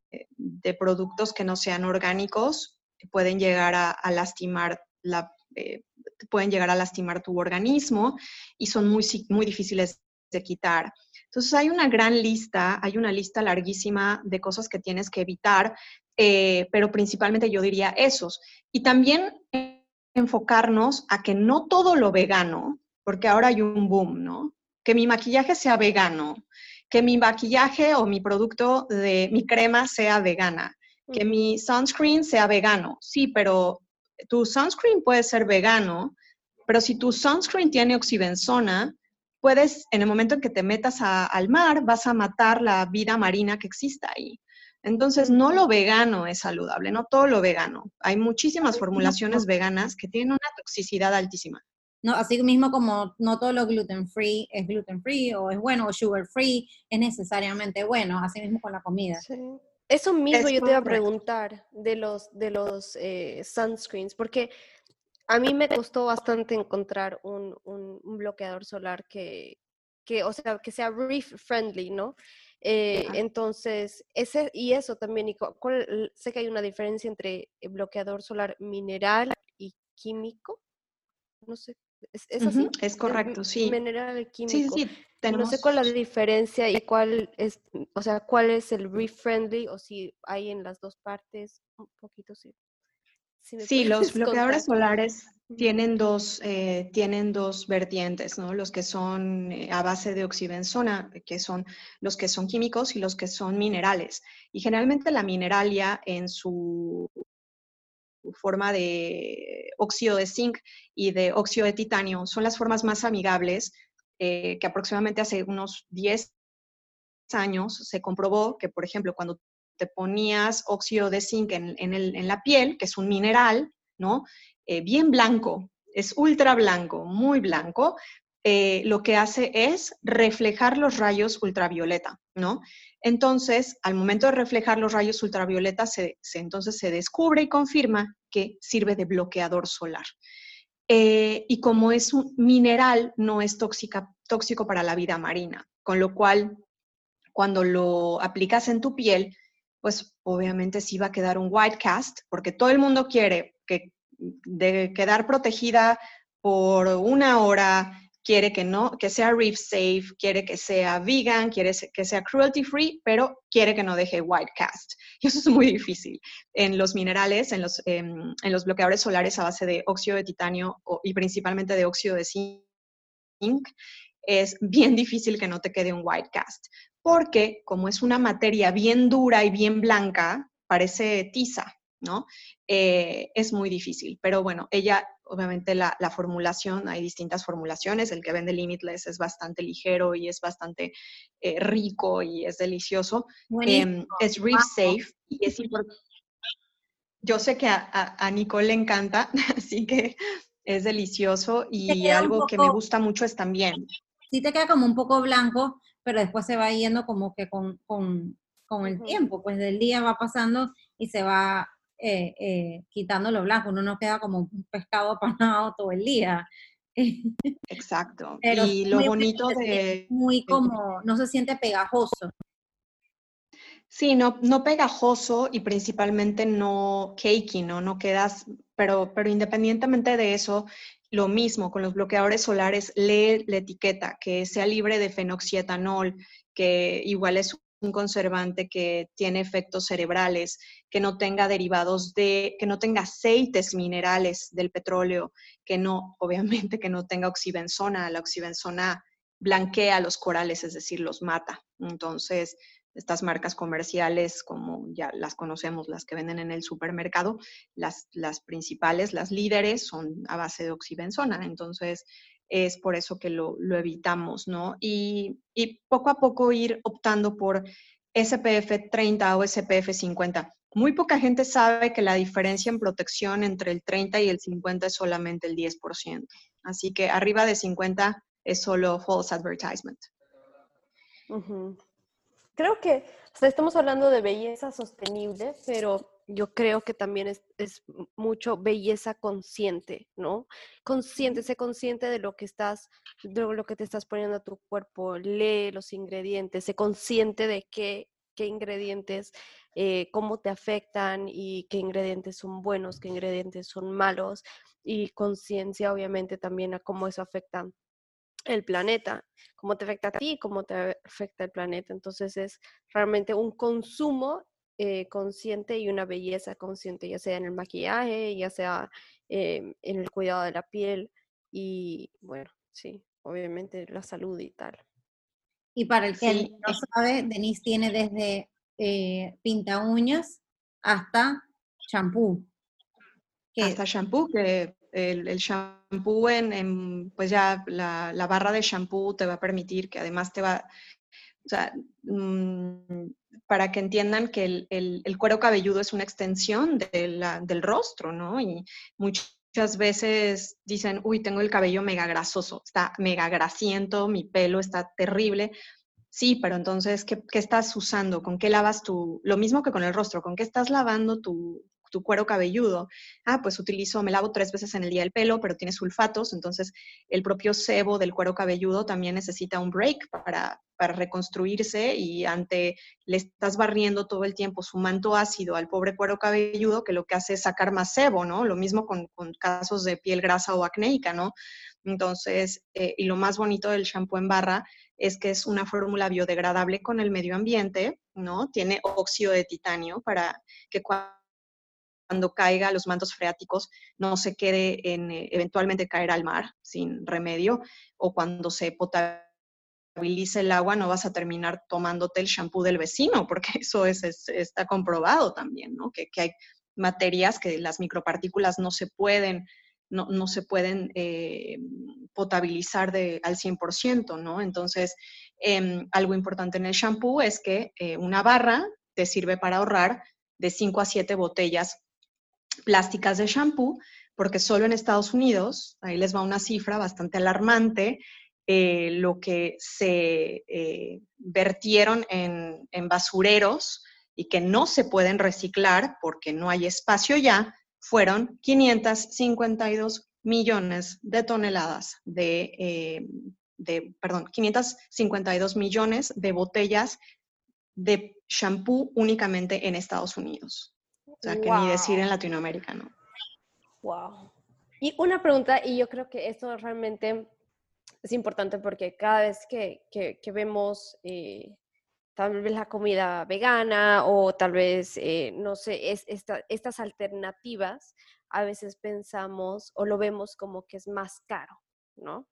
productos que no sean orgánicos, pueden llegar a, lastimar la, eh, pueden llegar a lastimar tu organismo y son muy, muy difíciles de quitar. Entonces hay una gran lista, hay una lista larguísima de cosas que tienes que evitar, eh, pero principalmente yo diría esos. Y también enfocarnos a que no todo lo vegano, porque ahora hay un boom, ¿no? Que mi maquillaje sea vegano, que mi maquillaje o mi producto de mi crema sea vegana, que mi sunscreen sea vegano. Sí, pero tu sunscreen puede ser vegano, pero si tu sunscreen tiene oxibenzona, puedes, en el momento en que te metas al mar, vas a matar la vida marina que exista ahí. Entonces, no lo vegano es saludable, no todo lo vegano. Hay muchísimas formulaciones veganas que tienen una toxicidad altísima. No, así mismo como no todo lo gluten free es gluten free o es bueno o sugar free es necesariamente bueno, así mismo con la comida. Eso mismo yo te iba a preguntar de los, de los eh, sunscreens, porque a mí me costó bastante encontrar un, un, un bloqueador solar que, que, o sea, que sea reef friendly, ¿no? Eh, entonces, ese y eso también, sé que hay una diferencia entre bloqueador solar mineral y químico. No sé, ¿es, así? Es correcto, sí. Mineral químico. Sí, sí. No sé cuál es la diferencia y cuál es, o sea, cuál es el reef friendly o si hay en las dos partes, un poquito sí. sí, los <laughs> bloqueadores solares tienen dos, eh, tienen dos vertientes, ¿no? Los que son eh, a base de oxibenzona, que son los que son químicos y los que son minerales. Y generalmente la mineralia en su forma de óxido de zinc y de óxido de titanio son las formas más amigables eh, que aproximadamente hace unos 10 años se comprobó que, por ejemplo, cuando te ponías óxido de zinc en, en la piel, que es un mineral, ¿no? Eh, bien blanco, es ultra blanco, muy blanco, eh, lo que hace es reflejar los rayos ultravioleta, ¿no? Entonces, al momento de reflejar los rayos ultravioleta, se, entonces se descubre y confirma que sirve de bloqueador solar. Eh, y como es un mineral, no es tóxico para la vida marina, con lo cual, cuando lo aplicas en tu piel, pues obviamente sí va a quedar un white cast, porque todo el mundo quiere que de quedar protegida por una hora, quiere que no, que sea reef safe, quiere que sea vegan, quiere que sea cruelty free, pero quiere que no deje white cast. Y <laughs> eso es muy difícil. En los minerales, en los, em, en los bloqueadores solares a base de óxido de titanio y principalmente de óxido de zinc, es bien difícil que no te quede un white cast, porque como es una materia bien dura y bien blanca, parece tiza, ¿no? Eh, es muy difícil, pero bueno, ella, obviamente la, formulación, hay distintas formulaciones, el que vende Limitless es bastante ligero y es bastante eh, rico y es delicioso, em, es reef safe y es importante. Yo sé que a, Nicole le encanta, <laughs> así que es delicioso y algo que me gusta mucho es también. Sí te queda como un poco blanco, pero después se va yendo como que con, con el tiempo, pues del día va pasando y se va eh, eh, quitando lo blanco, uno no queda como un pescado <laughs> apanado todo el día. Exacto. y lo bonito de... Muy como, no se siente pegajoso. Sí, no, no pegajoso y principalmente no cakey, ¿no? No quedas, pero, pero independientemente de eso, lo mismo con los bloqueadores solares, lee la etiqueta, que sea libre de fenoxietanol, que igual es un conservante que tiene efectos cerebrales, que no tenga derivados de, que no tenga aceites minerales del petróleo, que no, <laughs> obviamente que no tenga oxibenzona. La oxibenzona blanquea los corales, es decir, los mata. Entonces, estas marcas comerciales, como ya las conocemos, las que venden en el supermercado, las, las principales, las líderes, son a base de oxibenzona. Entonces, es por eso que lo, evitamos, ¿no? Y, poco a poco ir optando por SPF 30 o SPF 50. Muy poca gente sabe que la diferencia en protección entre el 30 y el 50 es solamente el 10%. Así que arriba de 50 es solo false advertisement. creo que estamos hablando de belleza sostenible, pero yo creo que también es, mucho belleza consciente, ¿no? Consciente, sé consciente de lo que estás, de lo que te estás poniendo a tu cuerpo, lee los ingredientes, sé consciente de qué, qué ingredientes, eh, cómo te afectan y qué ingredientes son buenos, qué ingredientes son malos, y conciencia obviamente también a cómo eso afecta el planeta, cómo te afecta a ti, cómo te afecta el planeta. Entonces es realmente un consumo eh, consciente y una belleza consciente, ya sea en el maquillaje, ya sea em, en el cuidado de la piel y bueno, sí, obviamente la salud y tal. Y para el que no sabe, Denise tiene desde eh, pinta uñas hasta champú. Hasta champú, que el, el shampoo en, pues ya la, la, barra de shampoo te va a permitir que además te va, o sea, mm, para que entiendan que el, cuero cabelludo es una extensión del rostro, ¿no? Y muchas veces dicen, uy, tengo el cabello mega grasoso, está mega grasiento, mi pelo está terrible. Sí, pero entonces, ¿qué, ¿qué, estás usando? ¿Con qué lavas tu, lo mismo que con el rostro, ¿con qué estás lavando tu, tu cuero cabelludo. Ah, pues utilizo, me lavo tres veces en el día el pelo, pero tiene sulfatos, entonces el propio sebo del cuero cabelludo también necesita un break para, para reconstruirse y ante le estás barriendo todo el tiempo su manto ácido al pobre cuero cabelludo que lo que hace es sacar más sebo, ¿no? Lo mismo con, con casos de piel grasa o acnéica, ¿no? Entonces, eh, y lo más bonito del shampoo en barra es que es una fórmula biodegradable con el medio ambiente, ¿no? Tiene óxido de titanio para que cuando cuando caiga los mantos freáticos no se quede en eh, eventualmente caer al mar sin remedio o cuando se potabilice el agua no vas a terminar tomándote el shampoo del vecino porque <laughs> eso es, está comprobado también, ¿no? Que, hay materias que las micropartículas no se pueden no, se pueden eh, potabilizar de, al 100%, ¿no? Entonces, em, algo importante en el shampoo es que eh, una barra te sirve para ahorrar de 5 a 7 botellas plásticas de shampoo, porque solo en Estados Unidos, ahí les va una cifra bastante alarmante, eh, lo que se eh, vertieron en, basureros y que no se pueden reciclar porque no hay espacio ya, fueron 552 millones de toneladas de, eh, de, perdón, 552 millones de botellas de shampoo únicamente en Estados Unidos. O sea, que ni decir en Latinoamérica, ¿no? Wow. Y una pregunta, y yo creo que esto realmente es importante porque cada vez que, que, vemos eh, tal vez la comida vegana o tal vez, eh, no sé, es, estas alternativas, a veces pensamos o lo vemos como que es más caro, ¿no?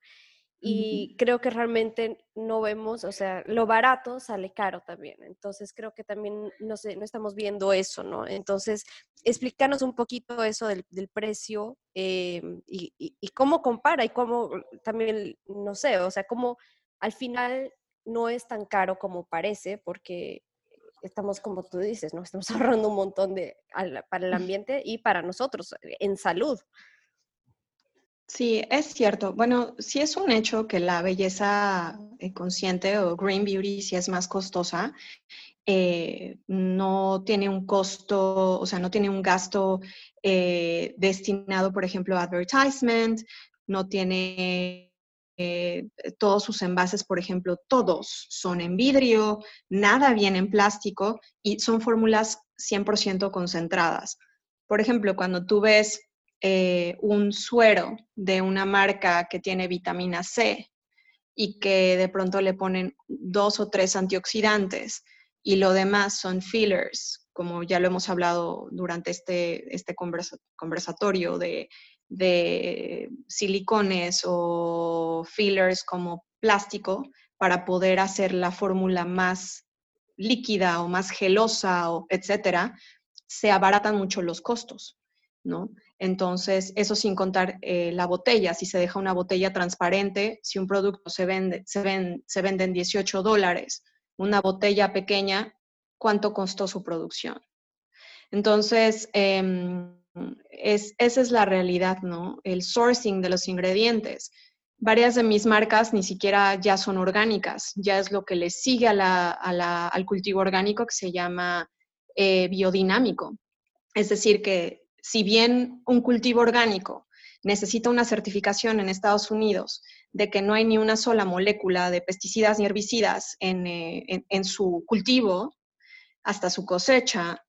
Y creo que realmente no vemos, o sea, lo barato sale caro también. Entonces creo que también no, sé, no estamos viendo eso, ¿no? Entonces, explícanos un poquito eso del, precio eh, y, y, cómo compara y cómo también, no sé, o sea, cómo al final no es tan caro como parece porque estamos, como tú dices, ¿no? Estamos <laughs> ahorrando un montón de, para el ambiente y para nosotros en salud. Sí, es cierto. Bueno, sí es un hecho que la belleza eh, consciente o green beauty sí es más costosa. Eh, no tiene un costo, o sea, no tiene un gasto eh, destinado, por ejemplo, a advertisement, no tiene todos sus envases, por ejemplo, todos son en vidrio, nada viene en plástico y son fórmulas 100% concentradas. Por ejemplo, cuando tú ves eh, un suero de una marca que tiene vitamina C y que de pronto le ponen dos o tres antioxidantes y lo demás son fillers, como ya lo hemos hablado durante este, este conversatorio de, de silicones o fillers como plástico para poder hacer la fórmula más líquida o más gelosa o etcétera, se abaratan mucho los costos, ¿no? Entonces, eso sin contar eh, la botella. Si se deja una botella transparente, si un producto se vende, se, vende en 18 dólares, una botella pequeña, ¿cuánto costó su producción? Entonces, em, esa es la realidad, ¿no? El sourcing de los ingredientes. varias de mis marcas ni siquiera ya son orgánicas, ya es lo que le sigue al cultivo orgánico que se llama eh, biodinámico. Es decir, que si bien un cultivo orgánico necesita una certificación en Estados Unidos de que no hay ni una sola molécula de pesticidas ni herbicidas en, eh, su cultivo hasta su cosecha,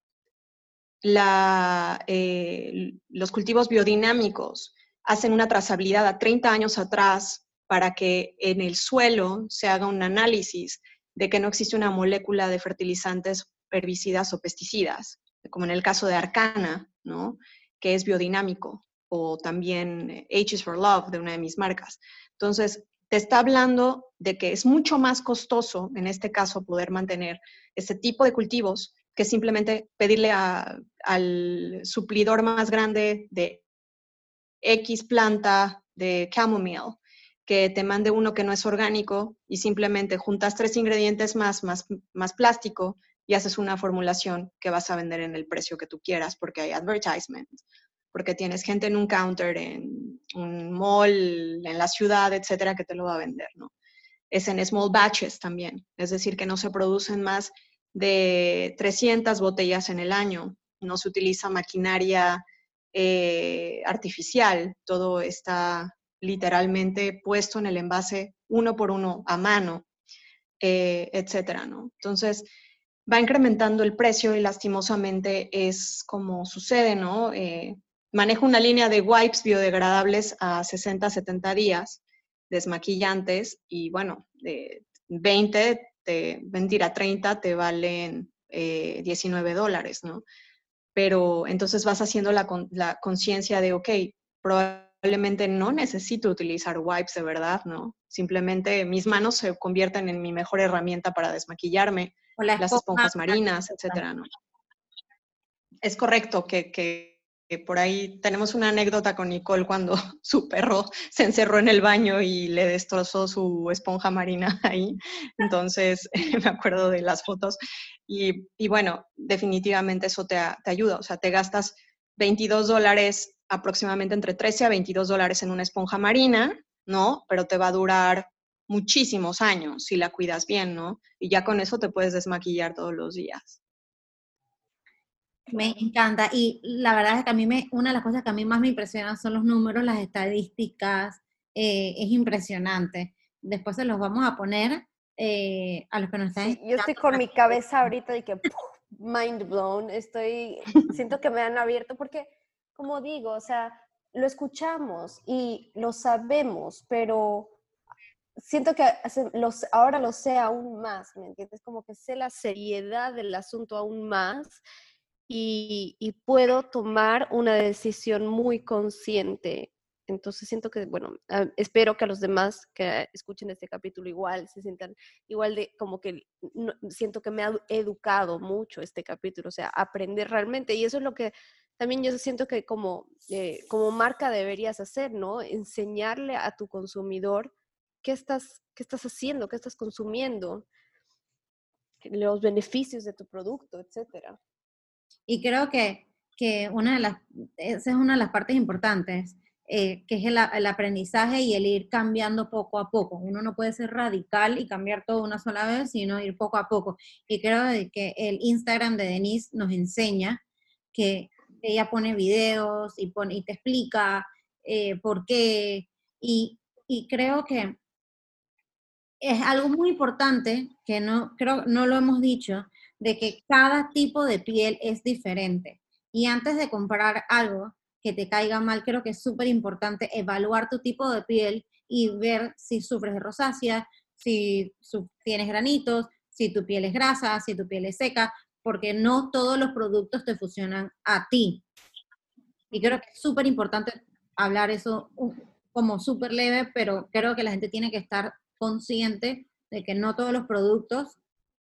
eh, los cultivos biodinámicos hacen una trazabilidad a 30 años atrás para que en el suelo se haga un análisis de que no existe una molécula de fertilizantes, herbicidas o pesticidas, como en el caso de Arcana, ¿no? que es biodinámico, o también H is for Love, de una de mis marcas. Entonces, te está hablando de que es mucho más costoso, en este caso, poder mantener este tipo de cultivos que simplemente pedirle al suplidor más grande de X planta de chamomile, que te mande uno que no es orgánico y simplemente juntas tres ingredientes más, más, más plástico y haces una formulación que vas a vender en el precio que tú quieras porque hay advertisements, porque tienes gente en un counter, en un mall, en la ciudad, etcétera, que te lo va a vender, ¿no? Es en small batches también, es decir, que no se producen más de 300 botellas en el año, no se utiliza maquinaria eh, artificial, todo está literalmente puesto en el envase uno por uno a mano, eh, etcétera, ¿no? Entonces, va incrementando el precio y lastimosamente es como sucede, ¿no? Eh, manejo una línea de wipes biodegradables a 60, 70 días, desmaquillantes, y bueno, de 20, te, mentira, 30 te valen 19 dólares, ¿no? pero entonces vas haciendo la, conciencia de, ok, probablemente no necesito utilizar wipes de verdad, ¿no? Simplemente mis manos se convierten en mi mejor herramienta para desmaquillarme, las esponjas marinas, etcétera, ¿no? Es correcto que, que por ahí tenemos una anécdota con Nicole cuando <laughs> su perro se encerró en el baño y le destrozó su esponja marina <laughs> ahí. Entonces, <laughs> me acuerdo de las fotos. Y, bueno, definitivamente eso te, te, ayuda. O sea, te gastas 22 dólares, aproximadamente entre 13 a 22 dólares en una esponja marina, ¿no? Pero te va a durar muchísimos años si la cuidas bien, ¿no? Y ya con eso te puedes desmaquillar todos los días. Me encanta. Y la verdad es que a mí me, una de las cosas que a mí más me impresionan son los números, las estadísticas. Eh, es impresionante. Después se los vamos a poner eh, a los que nos están. yo estoy con mi cabeza ahorita de que mind blown. Estoy, siento que me han abierto porque, como digo, o sea, lo escuchamos y lo sabemos, pero siento que los, ahora lo sé aún más, ¿me entiendes? Como que sé la seriedad del asunto aún más y, puedo tomar una decisión muy consciente. Entonces siento que, bueno, ah, espero que a los demás que escuchen este capítulo igual se sientan igual de como que siento que me ha educado mucho este capítulo, o sea, aprender realmente. Y eso es lo que también yo siento que como, eh, como marca deberías hacer, ¿no? Enseñarle a tu consumidor qué estás, qué estás haciendo, qué estás consumiendo, los beneficios de tu producto, etcétera. Y creo que, que una de las, esa es una de las partes importantes, eh, que es el, aprendizaje y el ir cambiando poco a poco. Uno no puede ser radical y cambiar todo una sola vez, sino ir poco a poco. Y creo que el Instagram de Denise nos enseña que ella pone videos y, pone, y te explica eh, por qué. Y, y creo que es algo muy importante que no, creo, no lo hemos dicho, de que cada tipo de piel es diferente. Y antes de comprar algo que te caiga mal, creo que es súper importante evaluar tu tipo de piel y ver si sufres de rosácea, si tienes granitos, si tu piel es grasa, si tu piel es seca, porque no todos los productos te funcionan a ti. Y creo que es súper importante hablar eso como súper leve, pero creo que la gente tiene que estar consciente de que no todos los productos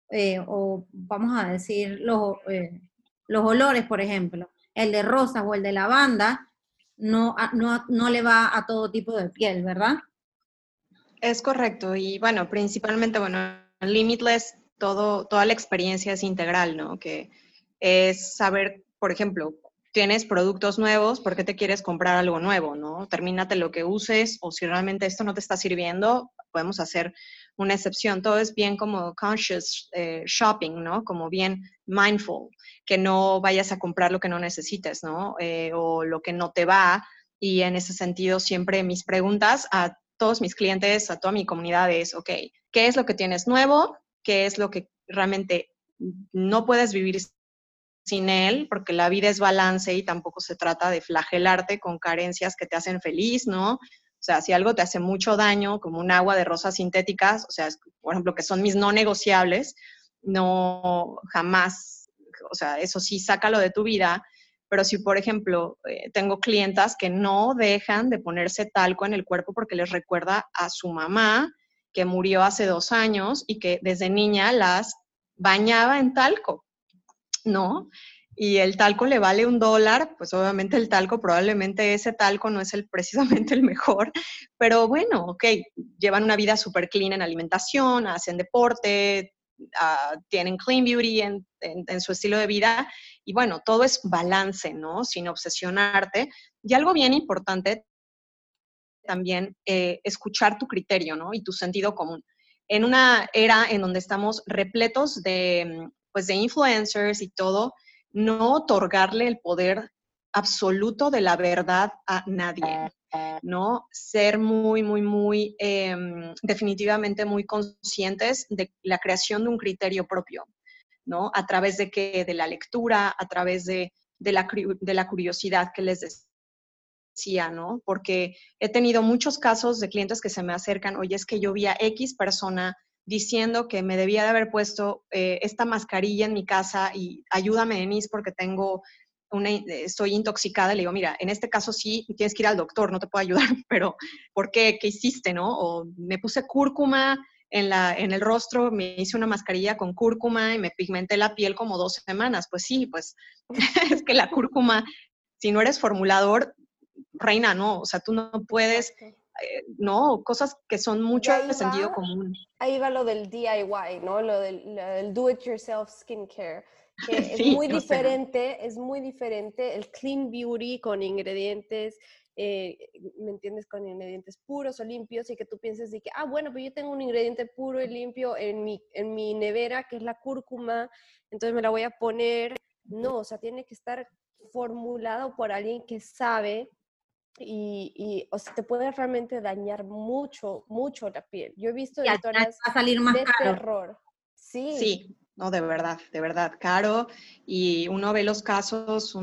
eh, o vamos a decir los, eh, los olores, por ejemplo, el de rosas o el de lavanda, no, no, no le va a todo tipo de piel, ¿verdad? Es correcto. Y bueno, principalmente, bueno, Limitless, todo, toda la experiencia es integral, ¿no? Que es saber, por ejemplo, tienes productos nuevos, ¿por qué te quieres comprar algo nuevo, no? Termínate lo que uses o si realmente esto no te está sirviendo, podemos hacer una excepción. Todo es bien como conscious eh, shopping, ¿no? Como bien mindful, que no vayas a comprar lo que no necesites, ¿no? Eh, o lo que no te va. Y en ese sentido, siempre mis preguntas a todos mis clientes, a toda mi comunidad es, ok, ¿qué es lo que tienes nuevo? ¿Qué es lo que realmente no puedes vivir sin él? Porque la vida es balance y tampoco se trata de flagelarte con carencias que te hacen feliz, ¿no? O sea, si algo te hace mucho daño, como un agua de rosas sintéticas, o sea, por ejemplo, que son mis no negociables, no jamás, o sea, eso sí, sácalo de tu vida. Pero si, por ejemplo, eh, tengo clientas que no dejan de ponerse talco en el cuerpo porque les recuerda a su mamá que murió hace dos años y que desde niña las bañaba en talco, ¿no? y el talco le vale un dólar, pues obviamente el talco, probablemente ese talco no es el, <laughs> precisamente el mejor, pero bueno, ok, llevan una vida súper clean en alimentación, hacen deporte, uh, tienen clean beauty en, su estilo de vida y bueno, todo es balance, ¿no? Sin obsesionarte. Y algo bien importante también, eh, escuchar tu criterio, ¿no? Y tu sentido común. En una era en donde estamos repletos de, pues, de influencers y todo, no otorgarle el poder absoluto de la verdad a nadie, ¿no? Ser muy, muy, muy, em, definitivamente muy conscientes de la creación de un criterio propio, ¿no? A través de que, de la lectura, a través de, de, la, de la curiosidad que les decía, ¿no? Porque he tenido muchos casos de clientes que se me acercan, oye, es que yo vi a X persona diciendo que me debía de haber puesto eh, esta mascarilla en mi casa y ayúdame, Denise, porque tengo una, estoy intoxicada. Le digo, mira, en este caso sí tienes que ir al doctor, no te puedo ayudar, <laughs> pero ¿por qué? ¿Qué hiciste, no? O me puse cúrcuma en, la, en el rostro, me hice una mascarilla con cúrcuma y me pigmenté la piel como dos semanas. Pues sí, pues <laughs> es que la cúrcuma, si no eres formulador, reina, no, o sea, tú no puedes eh, no, cosas que son mucho de sentido común. Ahí va lo del DIY, ¿no? Lo del, do it yourself skincare, que <laughs> es muy diferente, es muy diferente el clean beauty con ingredientes, eh, ¿me entiendes? Con ingredientes puros o limpios y que tú pienses de que, ah, bueno, pues yo tengo un ingrediente puro y limpio en mi, en mi nevera, que es la cúrcuma, entonces me la voy a poner. No, o sea, tiene que estar formulado por alguien que sabe y, o sea, te puede realmente dañar mucho, mucho la piel. Yo he visto historias a salir más de caro. terror. Sí. Sí, no, de verdad, de verdad, caro. Y uno ve los casos,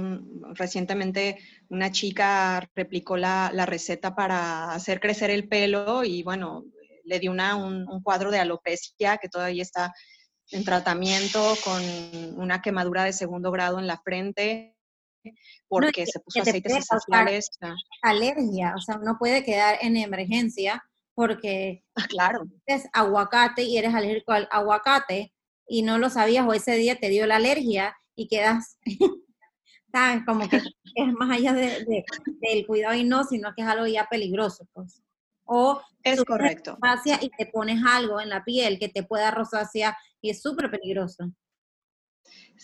recientemente una chica replicó la, la, receta para hacer crecer el pelo y bueno, le dio una, un, un cuadro de alopecia que todavía está en tratamiento con una quemadura de segundo grado en la frente porque se puso aceites esenciales. Alergia, o sea, uno puede quedar en emergencia porque ah, claro. es aguacate y eres alérgico al aguacate y no lo sabías o ese día te dio la alergia y quedas, <laughs> ¿sabes? Como que es más allá de, del cuidado y no, sino que es algo ya peligroso, pues. O es correcto. Y te pones algo en la piel que te pueda rosácea y es súper peligroso.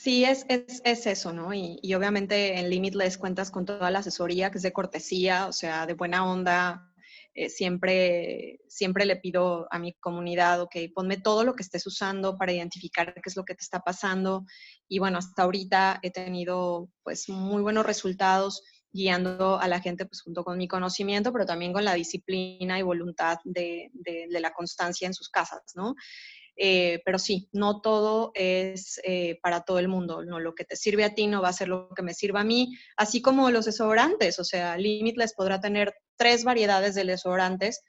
Sí, es, es, es eso, ¿no? Y, y, obviamente en Limitless cuentas con toda la asesoría que es de cortesía, o sea, de buena onda. Eh, siempre, siempre le pido a mi comunidad, ok, ponme todo lo que estés usando para identificar qué es lo que te está pasando. Y bueno, hasta ahorita he tenido pues muy buenos resultados guiando a la gente pues junto con mi conocimiento, pero también con la disciplina y voluntad de, de, de la constancia en sus casas, ¿no? Eh, pero sí, no todo es eh, para todo el mundo. No, lo que te sirve a ti no va a ser lo que me sirva a mí, así como los desodorantes. O sea, Limitless podrá tener tres variedades de desodorantes,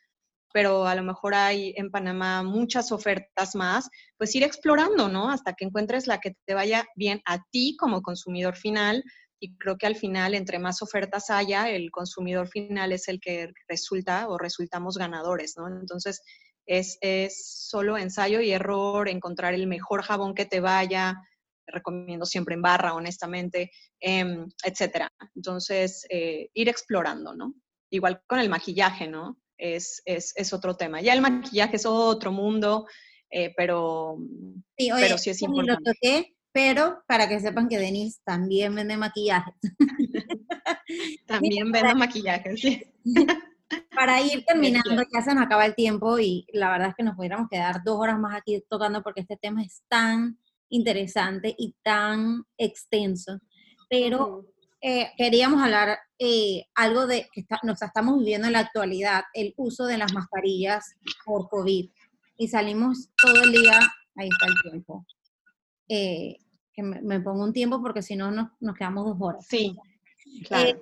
pero a lo mejor hay en Panamá muchas ofertas más, pues ir explorando, ¿no? Hasta que encuentres la que te vaya bien a ti como consumidor final. Y creo que al final, entre más ofertas haya, el consumidor final es el que resulta o resultamos ganadores, ¿no? Entonces, es, solo ensayo y error, encontrar el mejor jabón que te vaya, recomiendo siempre en barra, honestamente, eh, etcétera. Entonces, eh, ir explorando, ¿no? Igual con el maquillaje, ¿no? Es, es, otro tema. Ya el maquillaje es otro mundo, eh, pero, sí, pero sí es importante. Lo toqué pero para que sepan que Denise también vende maquillaje. <laughs> también vende maquillaje, sí. Para ir <laughs> terminando, ya se nos acaba el tiempo y la verdad es que nos pudiéramos quedar dos horas más aquí tocando porque este tema es tan interesante y tan extenso. Pero eh, queríamos hablar eh, algo de que nos estamos viviendo en la actualidad, el uso de las mascarillas por COVID. Y salimos todo el día, ahí está el tiempo. Eh, que me, pongo un tiempo porque si no nos, nos, quedamos dos horas. Sí, claro.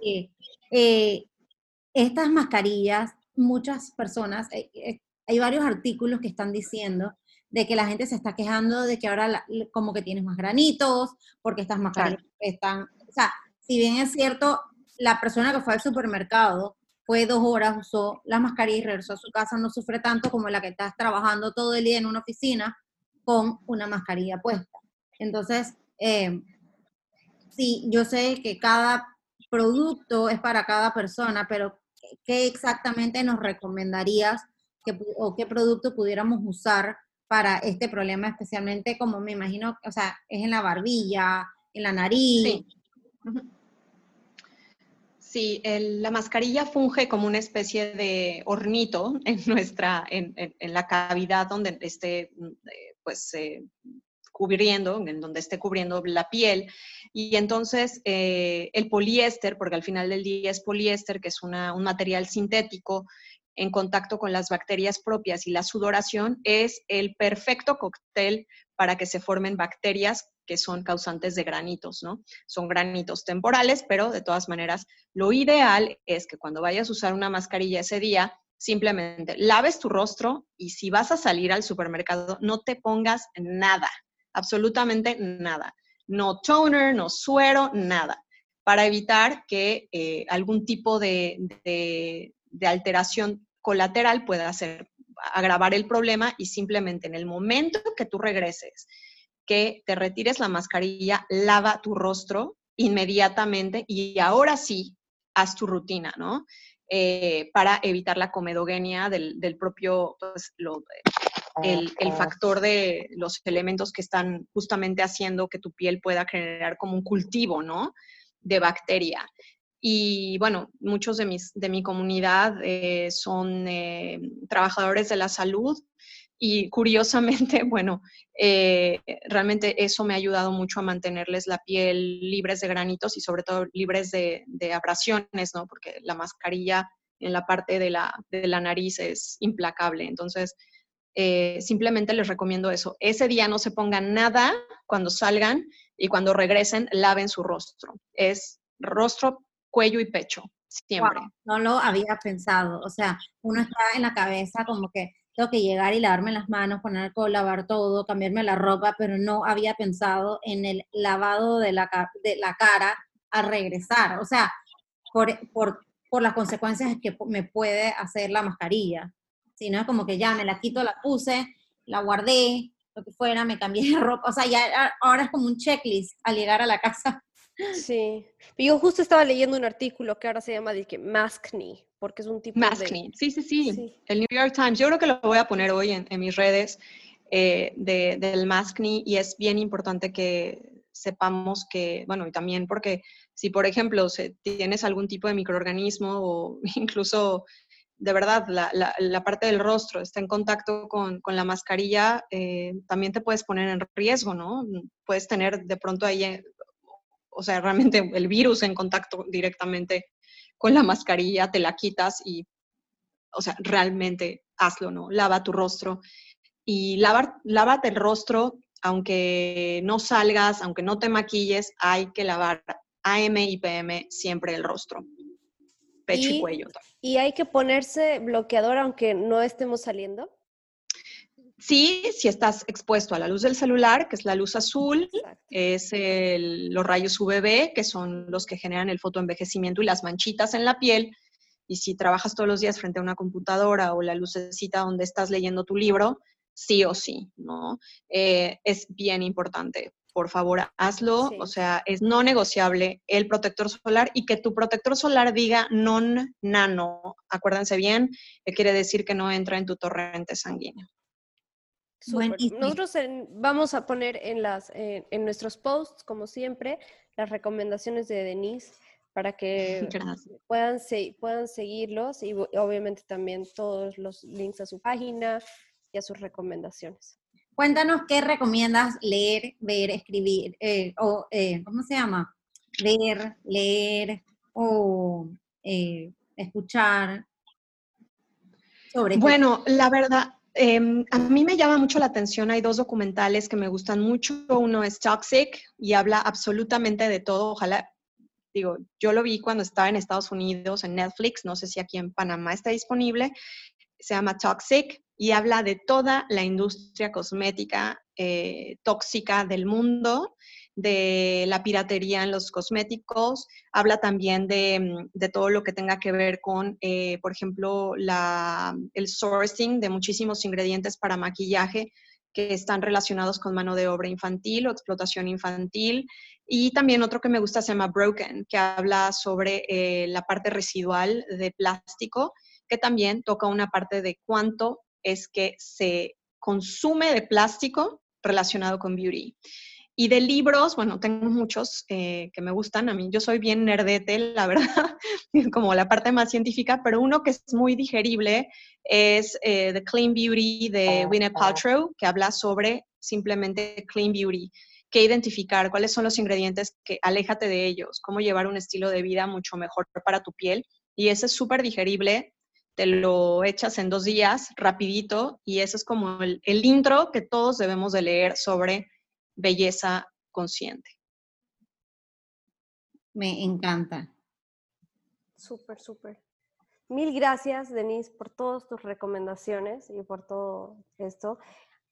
Estas mascarillas, muchas personas, hay varios artículos que están diciendo de que la gente se está quejando de que ahora como que tienes más granitos, porque estas mascarillas están, o sea, si bien es cierto, la persona que fue al supermercado fue dos horas, usó la mascarilla y regresó a su casa, no sufre tanto como la que estás trabajando todo el día en una oficina con una mascarilla puesta. Entonces, eh, sí, yo sé que cada producto es para cada persona, pero ¿qué exactamente nos recomendarías o qué producto pudiéramos usar para este problema, especialmente como me imagino, o sea, es en la barbilla, en la nariz. Sí. La mascarilla funge como una especie de hornito en nuestra, en, la cavidad donde esté, eh, pues, eh, cubriendo, en donde esté cubriendo la piel. Y entonces eh, el poliéster, porque al final del día es poliéster, que es un material sintético, en contacto con las bacterias propias y la sudoración es el perfecto cóctel para que se formen bacterias que son causantes de granitos, ¿no? Son granitos temporales, pero de todas maneras, lo ideal es que cuando vayas a usar una mascarilla ese día, simplemente laves tu rostro y si vas a salir al supermercado, no te pongas nada, absolutamente nada. No toner, no suero, nada, para evitar que eh, algún tipo de, alteración colateral puede hacer agravar el problema y simplemente en el momento que tú regreses, que te retires la mascarilla, lava tu rostro inmediatamente y ahora sí, haz tu rutina, ¿no? Eh, para evitar la comedogenia del, propio, pues, el, el, factor de los elementos que están justamente haciendo que tu piel pueda generar como un cultivo, ¿no? De bacteria. Y bueno, muchos de, mis, de mi comunidad eh, son eh, trabajadores de la salud y curiosamente, <laughs> bueno, eh, realmente eso me ha ayudado mucho a mantenerles la piel libres de granitos y sobre todo libres de, de abrasiones, ¿no? Porque la mascarilla en la parte de la, de la nariz es implacable. Entonces, simplemente les recomiendo eso. Ese día no se pongan nada cuando salgan y cuando regresen laven su rostro. Es rostro cuello y pecho, siempre. no lo había pensado, o sea, uno está en la cabeza como que tengo que llegar y lavarme las manos, poner alcohol, lavar todo, cambiarme la ropa, pero no había pensado en el lavado de la, de la cara al regresar, o sea, por, por, por las consecuencias que me puede hacer la mascarilla. Si no es como que ya me la quito, la puse, la guardé, lo que fuera, me cambié de <laughs> ropa, o sea, ya ahora es como un checklist al llegar a la casa Sí. Yo justo estaba leyendo un artículo que ahora se llama que Maskne, porque es un tipo Maskne. Sí, sí, sí, El New York Times. Yo creo que lo voy a poner hoy en, mis redes eh, de, del Maskne y es bien importante que sepamos que, bueno, y también porque si, por ejemplo, tienes algún tipo de microorganismo o <laughs> incluso de verdad la, parte del rostro está en contacto con, con la mascarilla, eh, también te puedes poner en riesgo, ¿no? Puedes tener de pronto ahí o sea, realmente el virus en contacto directamente con la mascarilla, te la quitas y, o sea, realmente hazlo, ¿no? Lava tu rostro y lavar, lávate el rostro, aunque no salgas, aunque no te maquilles, hay que lavar AM y PM siempre el rostro, pecho y, y cuello. ¿Y hay que ponerse bloqueador aunque no estemos saliendo? Sí, si estás expuesto a la luz del celular, que es la luz azul, es los rayos UVB, que son los que generan el fotoenvejecimiento y las manchitas en la piel. Y si trabajas todos los días frente a una computadora o la lucecita donde estás leyendo tu libro, sí o sí, ¿no? Eh, es bien importante. Por favor, hazlo. O sea, es no negociable el protector solar y que tu protector solar diga non nano. Acuérdense bien, que quiere decir que no entra en tu torrente sanguíneo. Nosotros vamos a poner en, las, en, nuestros posts, como siempre, las recomendaciones de Denise para <laughs> que puedan, puedan seguirlos y obviamente también todos los links a su página y a sus recomendaciones. Cuéntanos qué recomiendas leer, ver, escribir, eh, o eh, ¿cómo se llama? Ver, leer o eh, escuchar sobre. Bueno, la verdad, Em, a mí me llama mucho la atención, hay dos documentales que me gustan mucho. Uno es Toxic y habla absolutamente de todo. Ojalá, digo, yo lo vi cuando estaba en Estados Unidos en Netflix, no sé si aquí en Panamá está disponible. Se llama Toxic y habla de toda la industria cosmética eh, tóxica del mundo de la piratería en los cosméticos, habla también de, mm, todo lo que tenga que ver con, eh, por ejemplo, el sourcing de muchísimos ingredientes para maquillaje que están relacionados con mano de obra infantil o explotación infantil. Y también otro que me gusta se llama Broken, que habla sobre eh, la parte residual de plástico, que también toca una parte de cuánto es que se consume de plástico relacionado con beauty. Y de libros, bueno, tengo muchos eh, que me gustan. A mí yo soy bien nerdete, la verdad, <laughs> como la parte más científica, pero uno que es muy digerible es eh, The Clean Beauty de Gwyneth Paltrow, que habla sobre simplemente clean beauty, qué identificar, cuáles son los ingredientes que aléjate de ellos, cómo llevar un estilo de vida mucho mejor para tu piel. Y ese es súper digerible, te lo echas en dos días, rapidito, y eso es como el, el intro que todos debemos de leer sobre belleza consciente. Me encanta. Súper, súper. Mil gracias, Denise, por todas tus recomendaciones y por todo esto.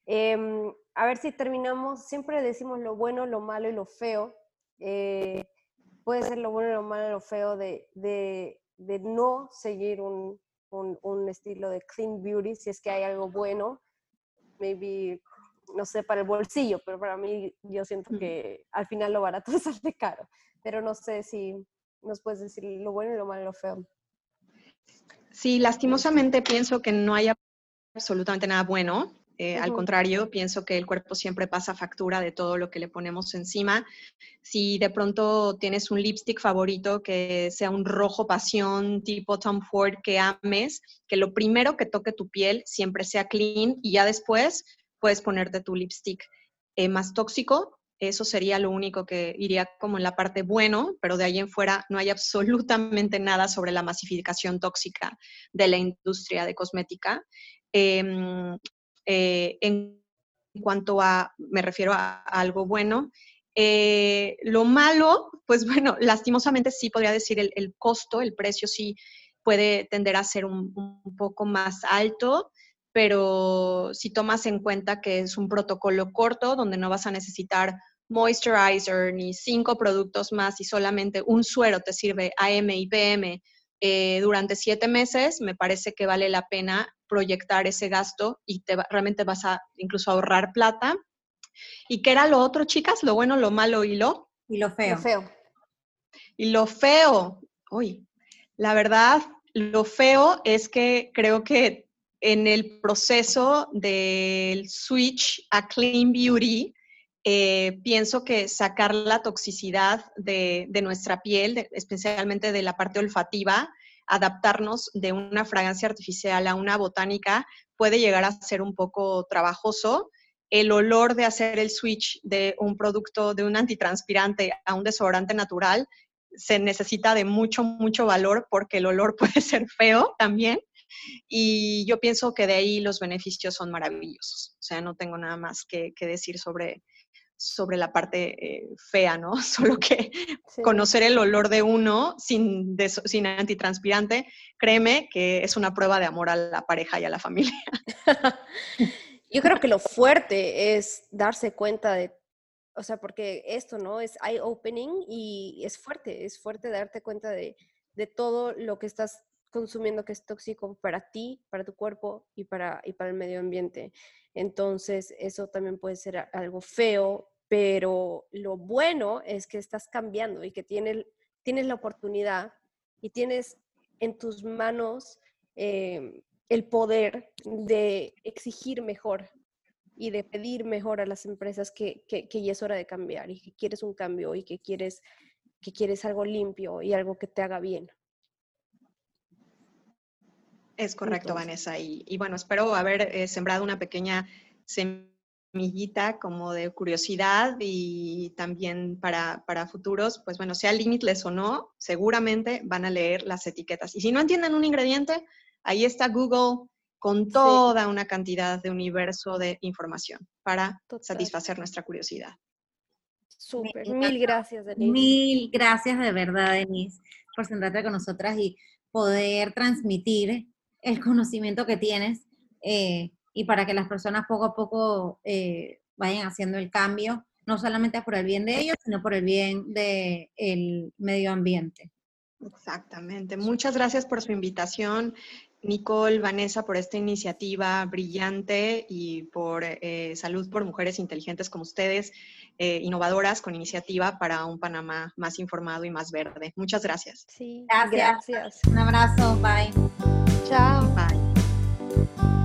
Em, a ver si terminamos, siempre decimos lo bueno, lo malo y lo feo. Eh, puede ser lo bueno, lo malo y lo feo de, no seguir un, un, estilo de clean beauty, si es que hay algo bueno, maybe no sé, para el bolsillo, pero para mí yo siento que al final lo barato <laughs> sale caro. Pero no sé si nos puedes decir lo bueno y lo malo y lo feo. Sí, lastimosamente pienso que no hay absolutamente nada bueno. Eh, al contrario, pienso que el cuerpo siempre pasa factura de todo lo que le ponemos encima. Si de pronto tienes un lipstick favorito que sea un rojo pasión tipo Tom Ford que ames, que lo primero que toque tu piel siempre sea clean y ya después puedes ponerte tu lipstick eh, más tóxico. Eso sería lo único que iría como en la parte bueno, pero de ahí en fuera no hay absolutamente nada sobre la masificación tóxica de la industria de cosmética. Em, eh, en cuanto a, me refiero a, algo bueno, eh, lo malo, pues bueno, <laughs> lastimosamente sí podría decir el, costo, el precio sí puede tender a ser un, poco más alto pero si tomas en cuenta que es un protocolo corto donde no vas a necesitar moisturizer ni cinco productos más y solamente un suero te sirve AM y PM eh, durante siete meses, me parece que vale la pena proyectar ese gasto y te, realmente vas a incluso ahorrar plata. ¿Y qué era lo otro, chicas? Lo bueno, lo malo y lo... Y lo feo. Lo feo. Y lo feo, uy, la verdad, lo feo es que creo que en el proceso del switch a Clean Beauty, eh, pienso que sacar la toxicidad de, nuestra piel, especialmente de la parte olfativa, adaptarnos de una fragancia artificial a una botánica, puede llegar a ser un poco trabajoso. El olor de hacer el switch de un producto, de un antitranspirante a un desodorante natural, se necesita de mucho, mucho valor porque el olor <laughs> puede ser feo también. Y yo pienso que de ahí los beneficios son maravillosos. O sea, no tengo nada más que, decir sobre, sobre la parte eh, fea, ¿no? <laughs> Solo que conocer el olor de uno sin, sin antitranspirante, créeme que es una prueba de amor a la pareja y a la familia. <laughs> Yo creo que lo fuerte es darse cuenta de, o sea, porque esto, ¿no? Es eye-opening y es fuerte, es fuerte darte cuenta de, de todo lo que estás consumiendo que es tóxico para ti, para tu cuerpo y para, y para el medio ambiente. Entonces, eso también puede ser algo feo, pero lo bueno es que estás cambiando y que tienes, tienes la oportunidad y tienes en tus manos eh, el poder de exigir mejor y de pedir mejor a las empresas que, que, que ya es hora de cambiar y que quieres un cambio y que quieres, que quieres algo limpio y algo que te haga bien. Es correcto, Vanessa. Y, bueno, espero haber eh, sembrado una pequeña semillita como de curiosidad y también para, para, futuros, pues bueno, sea limitless o no, seguramente van a leer las etiquetas. Y si no entienden un ingrediente, ahí está Google con toda una cantidad de universo de información para satisfacer nuestra curiosidad. Súper, mil gracias, Denise. Mil gracias de verdad, Denise, por sentarte con nosotras y poder transmitir el conocimiento que tienes eh, y para que las personas poco a poco eh, vayan haciendo el cambio, no solamente por el bien de ellos, sino por el bien del medio ambiente. Exactamente. Muchas gracias por su invitación. Nicole, Vanessa, por esta iniciativa brillante y por eh, Salud por Mujeres Inteligentes como ustedes, innovadoras con iniciativa para un Panamá más informado y más verde. Muchas gracias. Sí, gracias. Un abrazo, bye. Chao. Bye.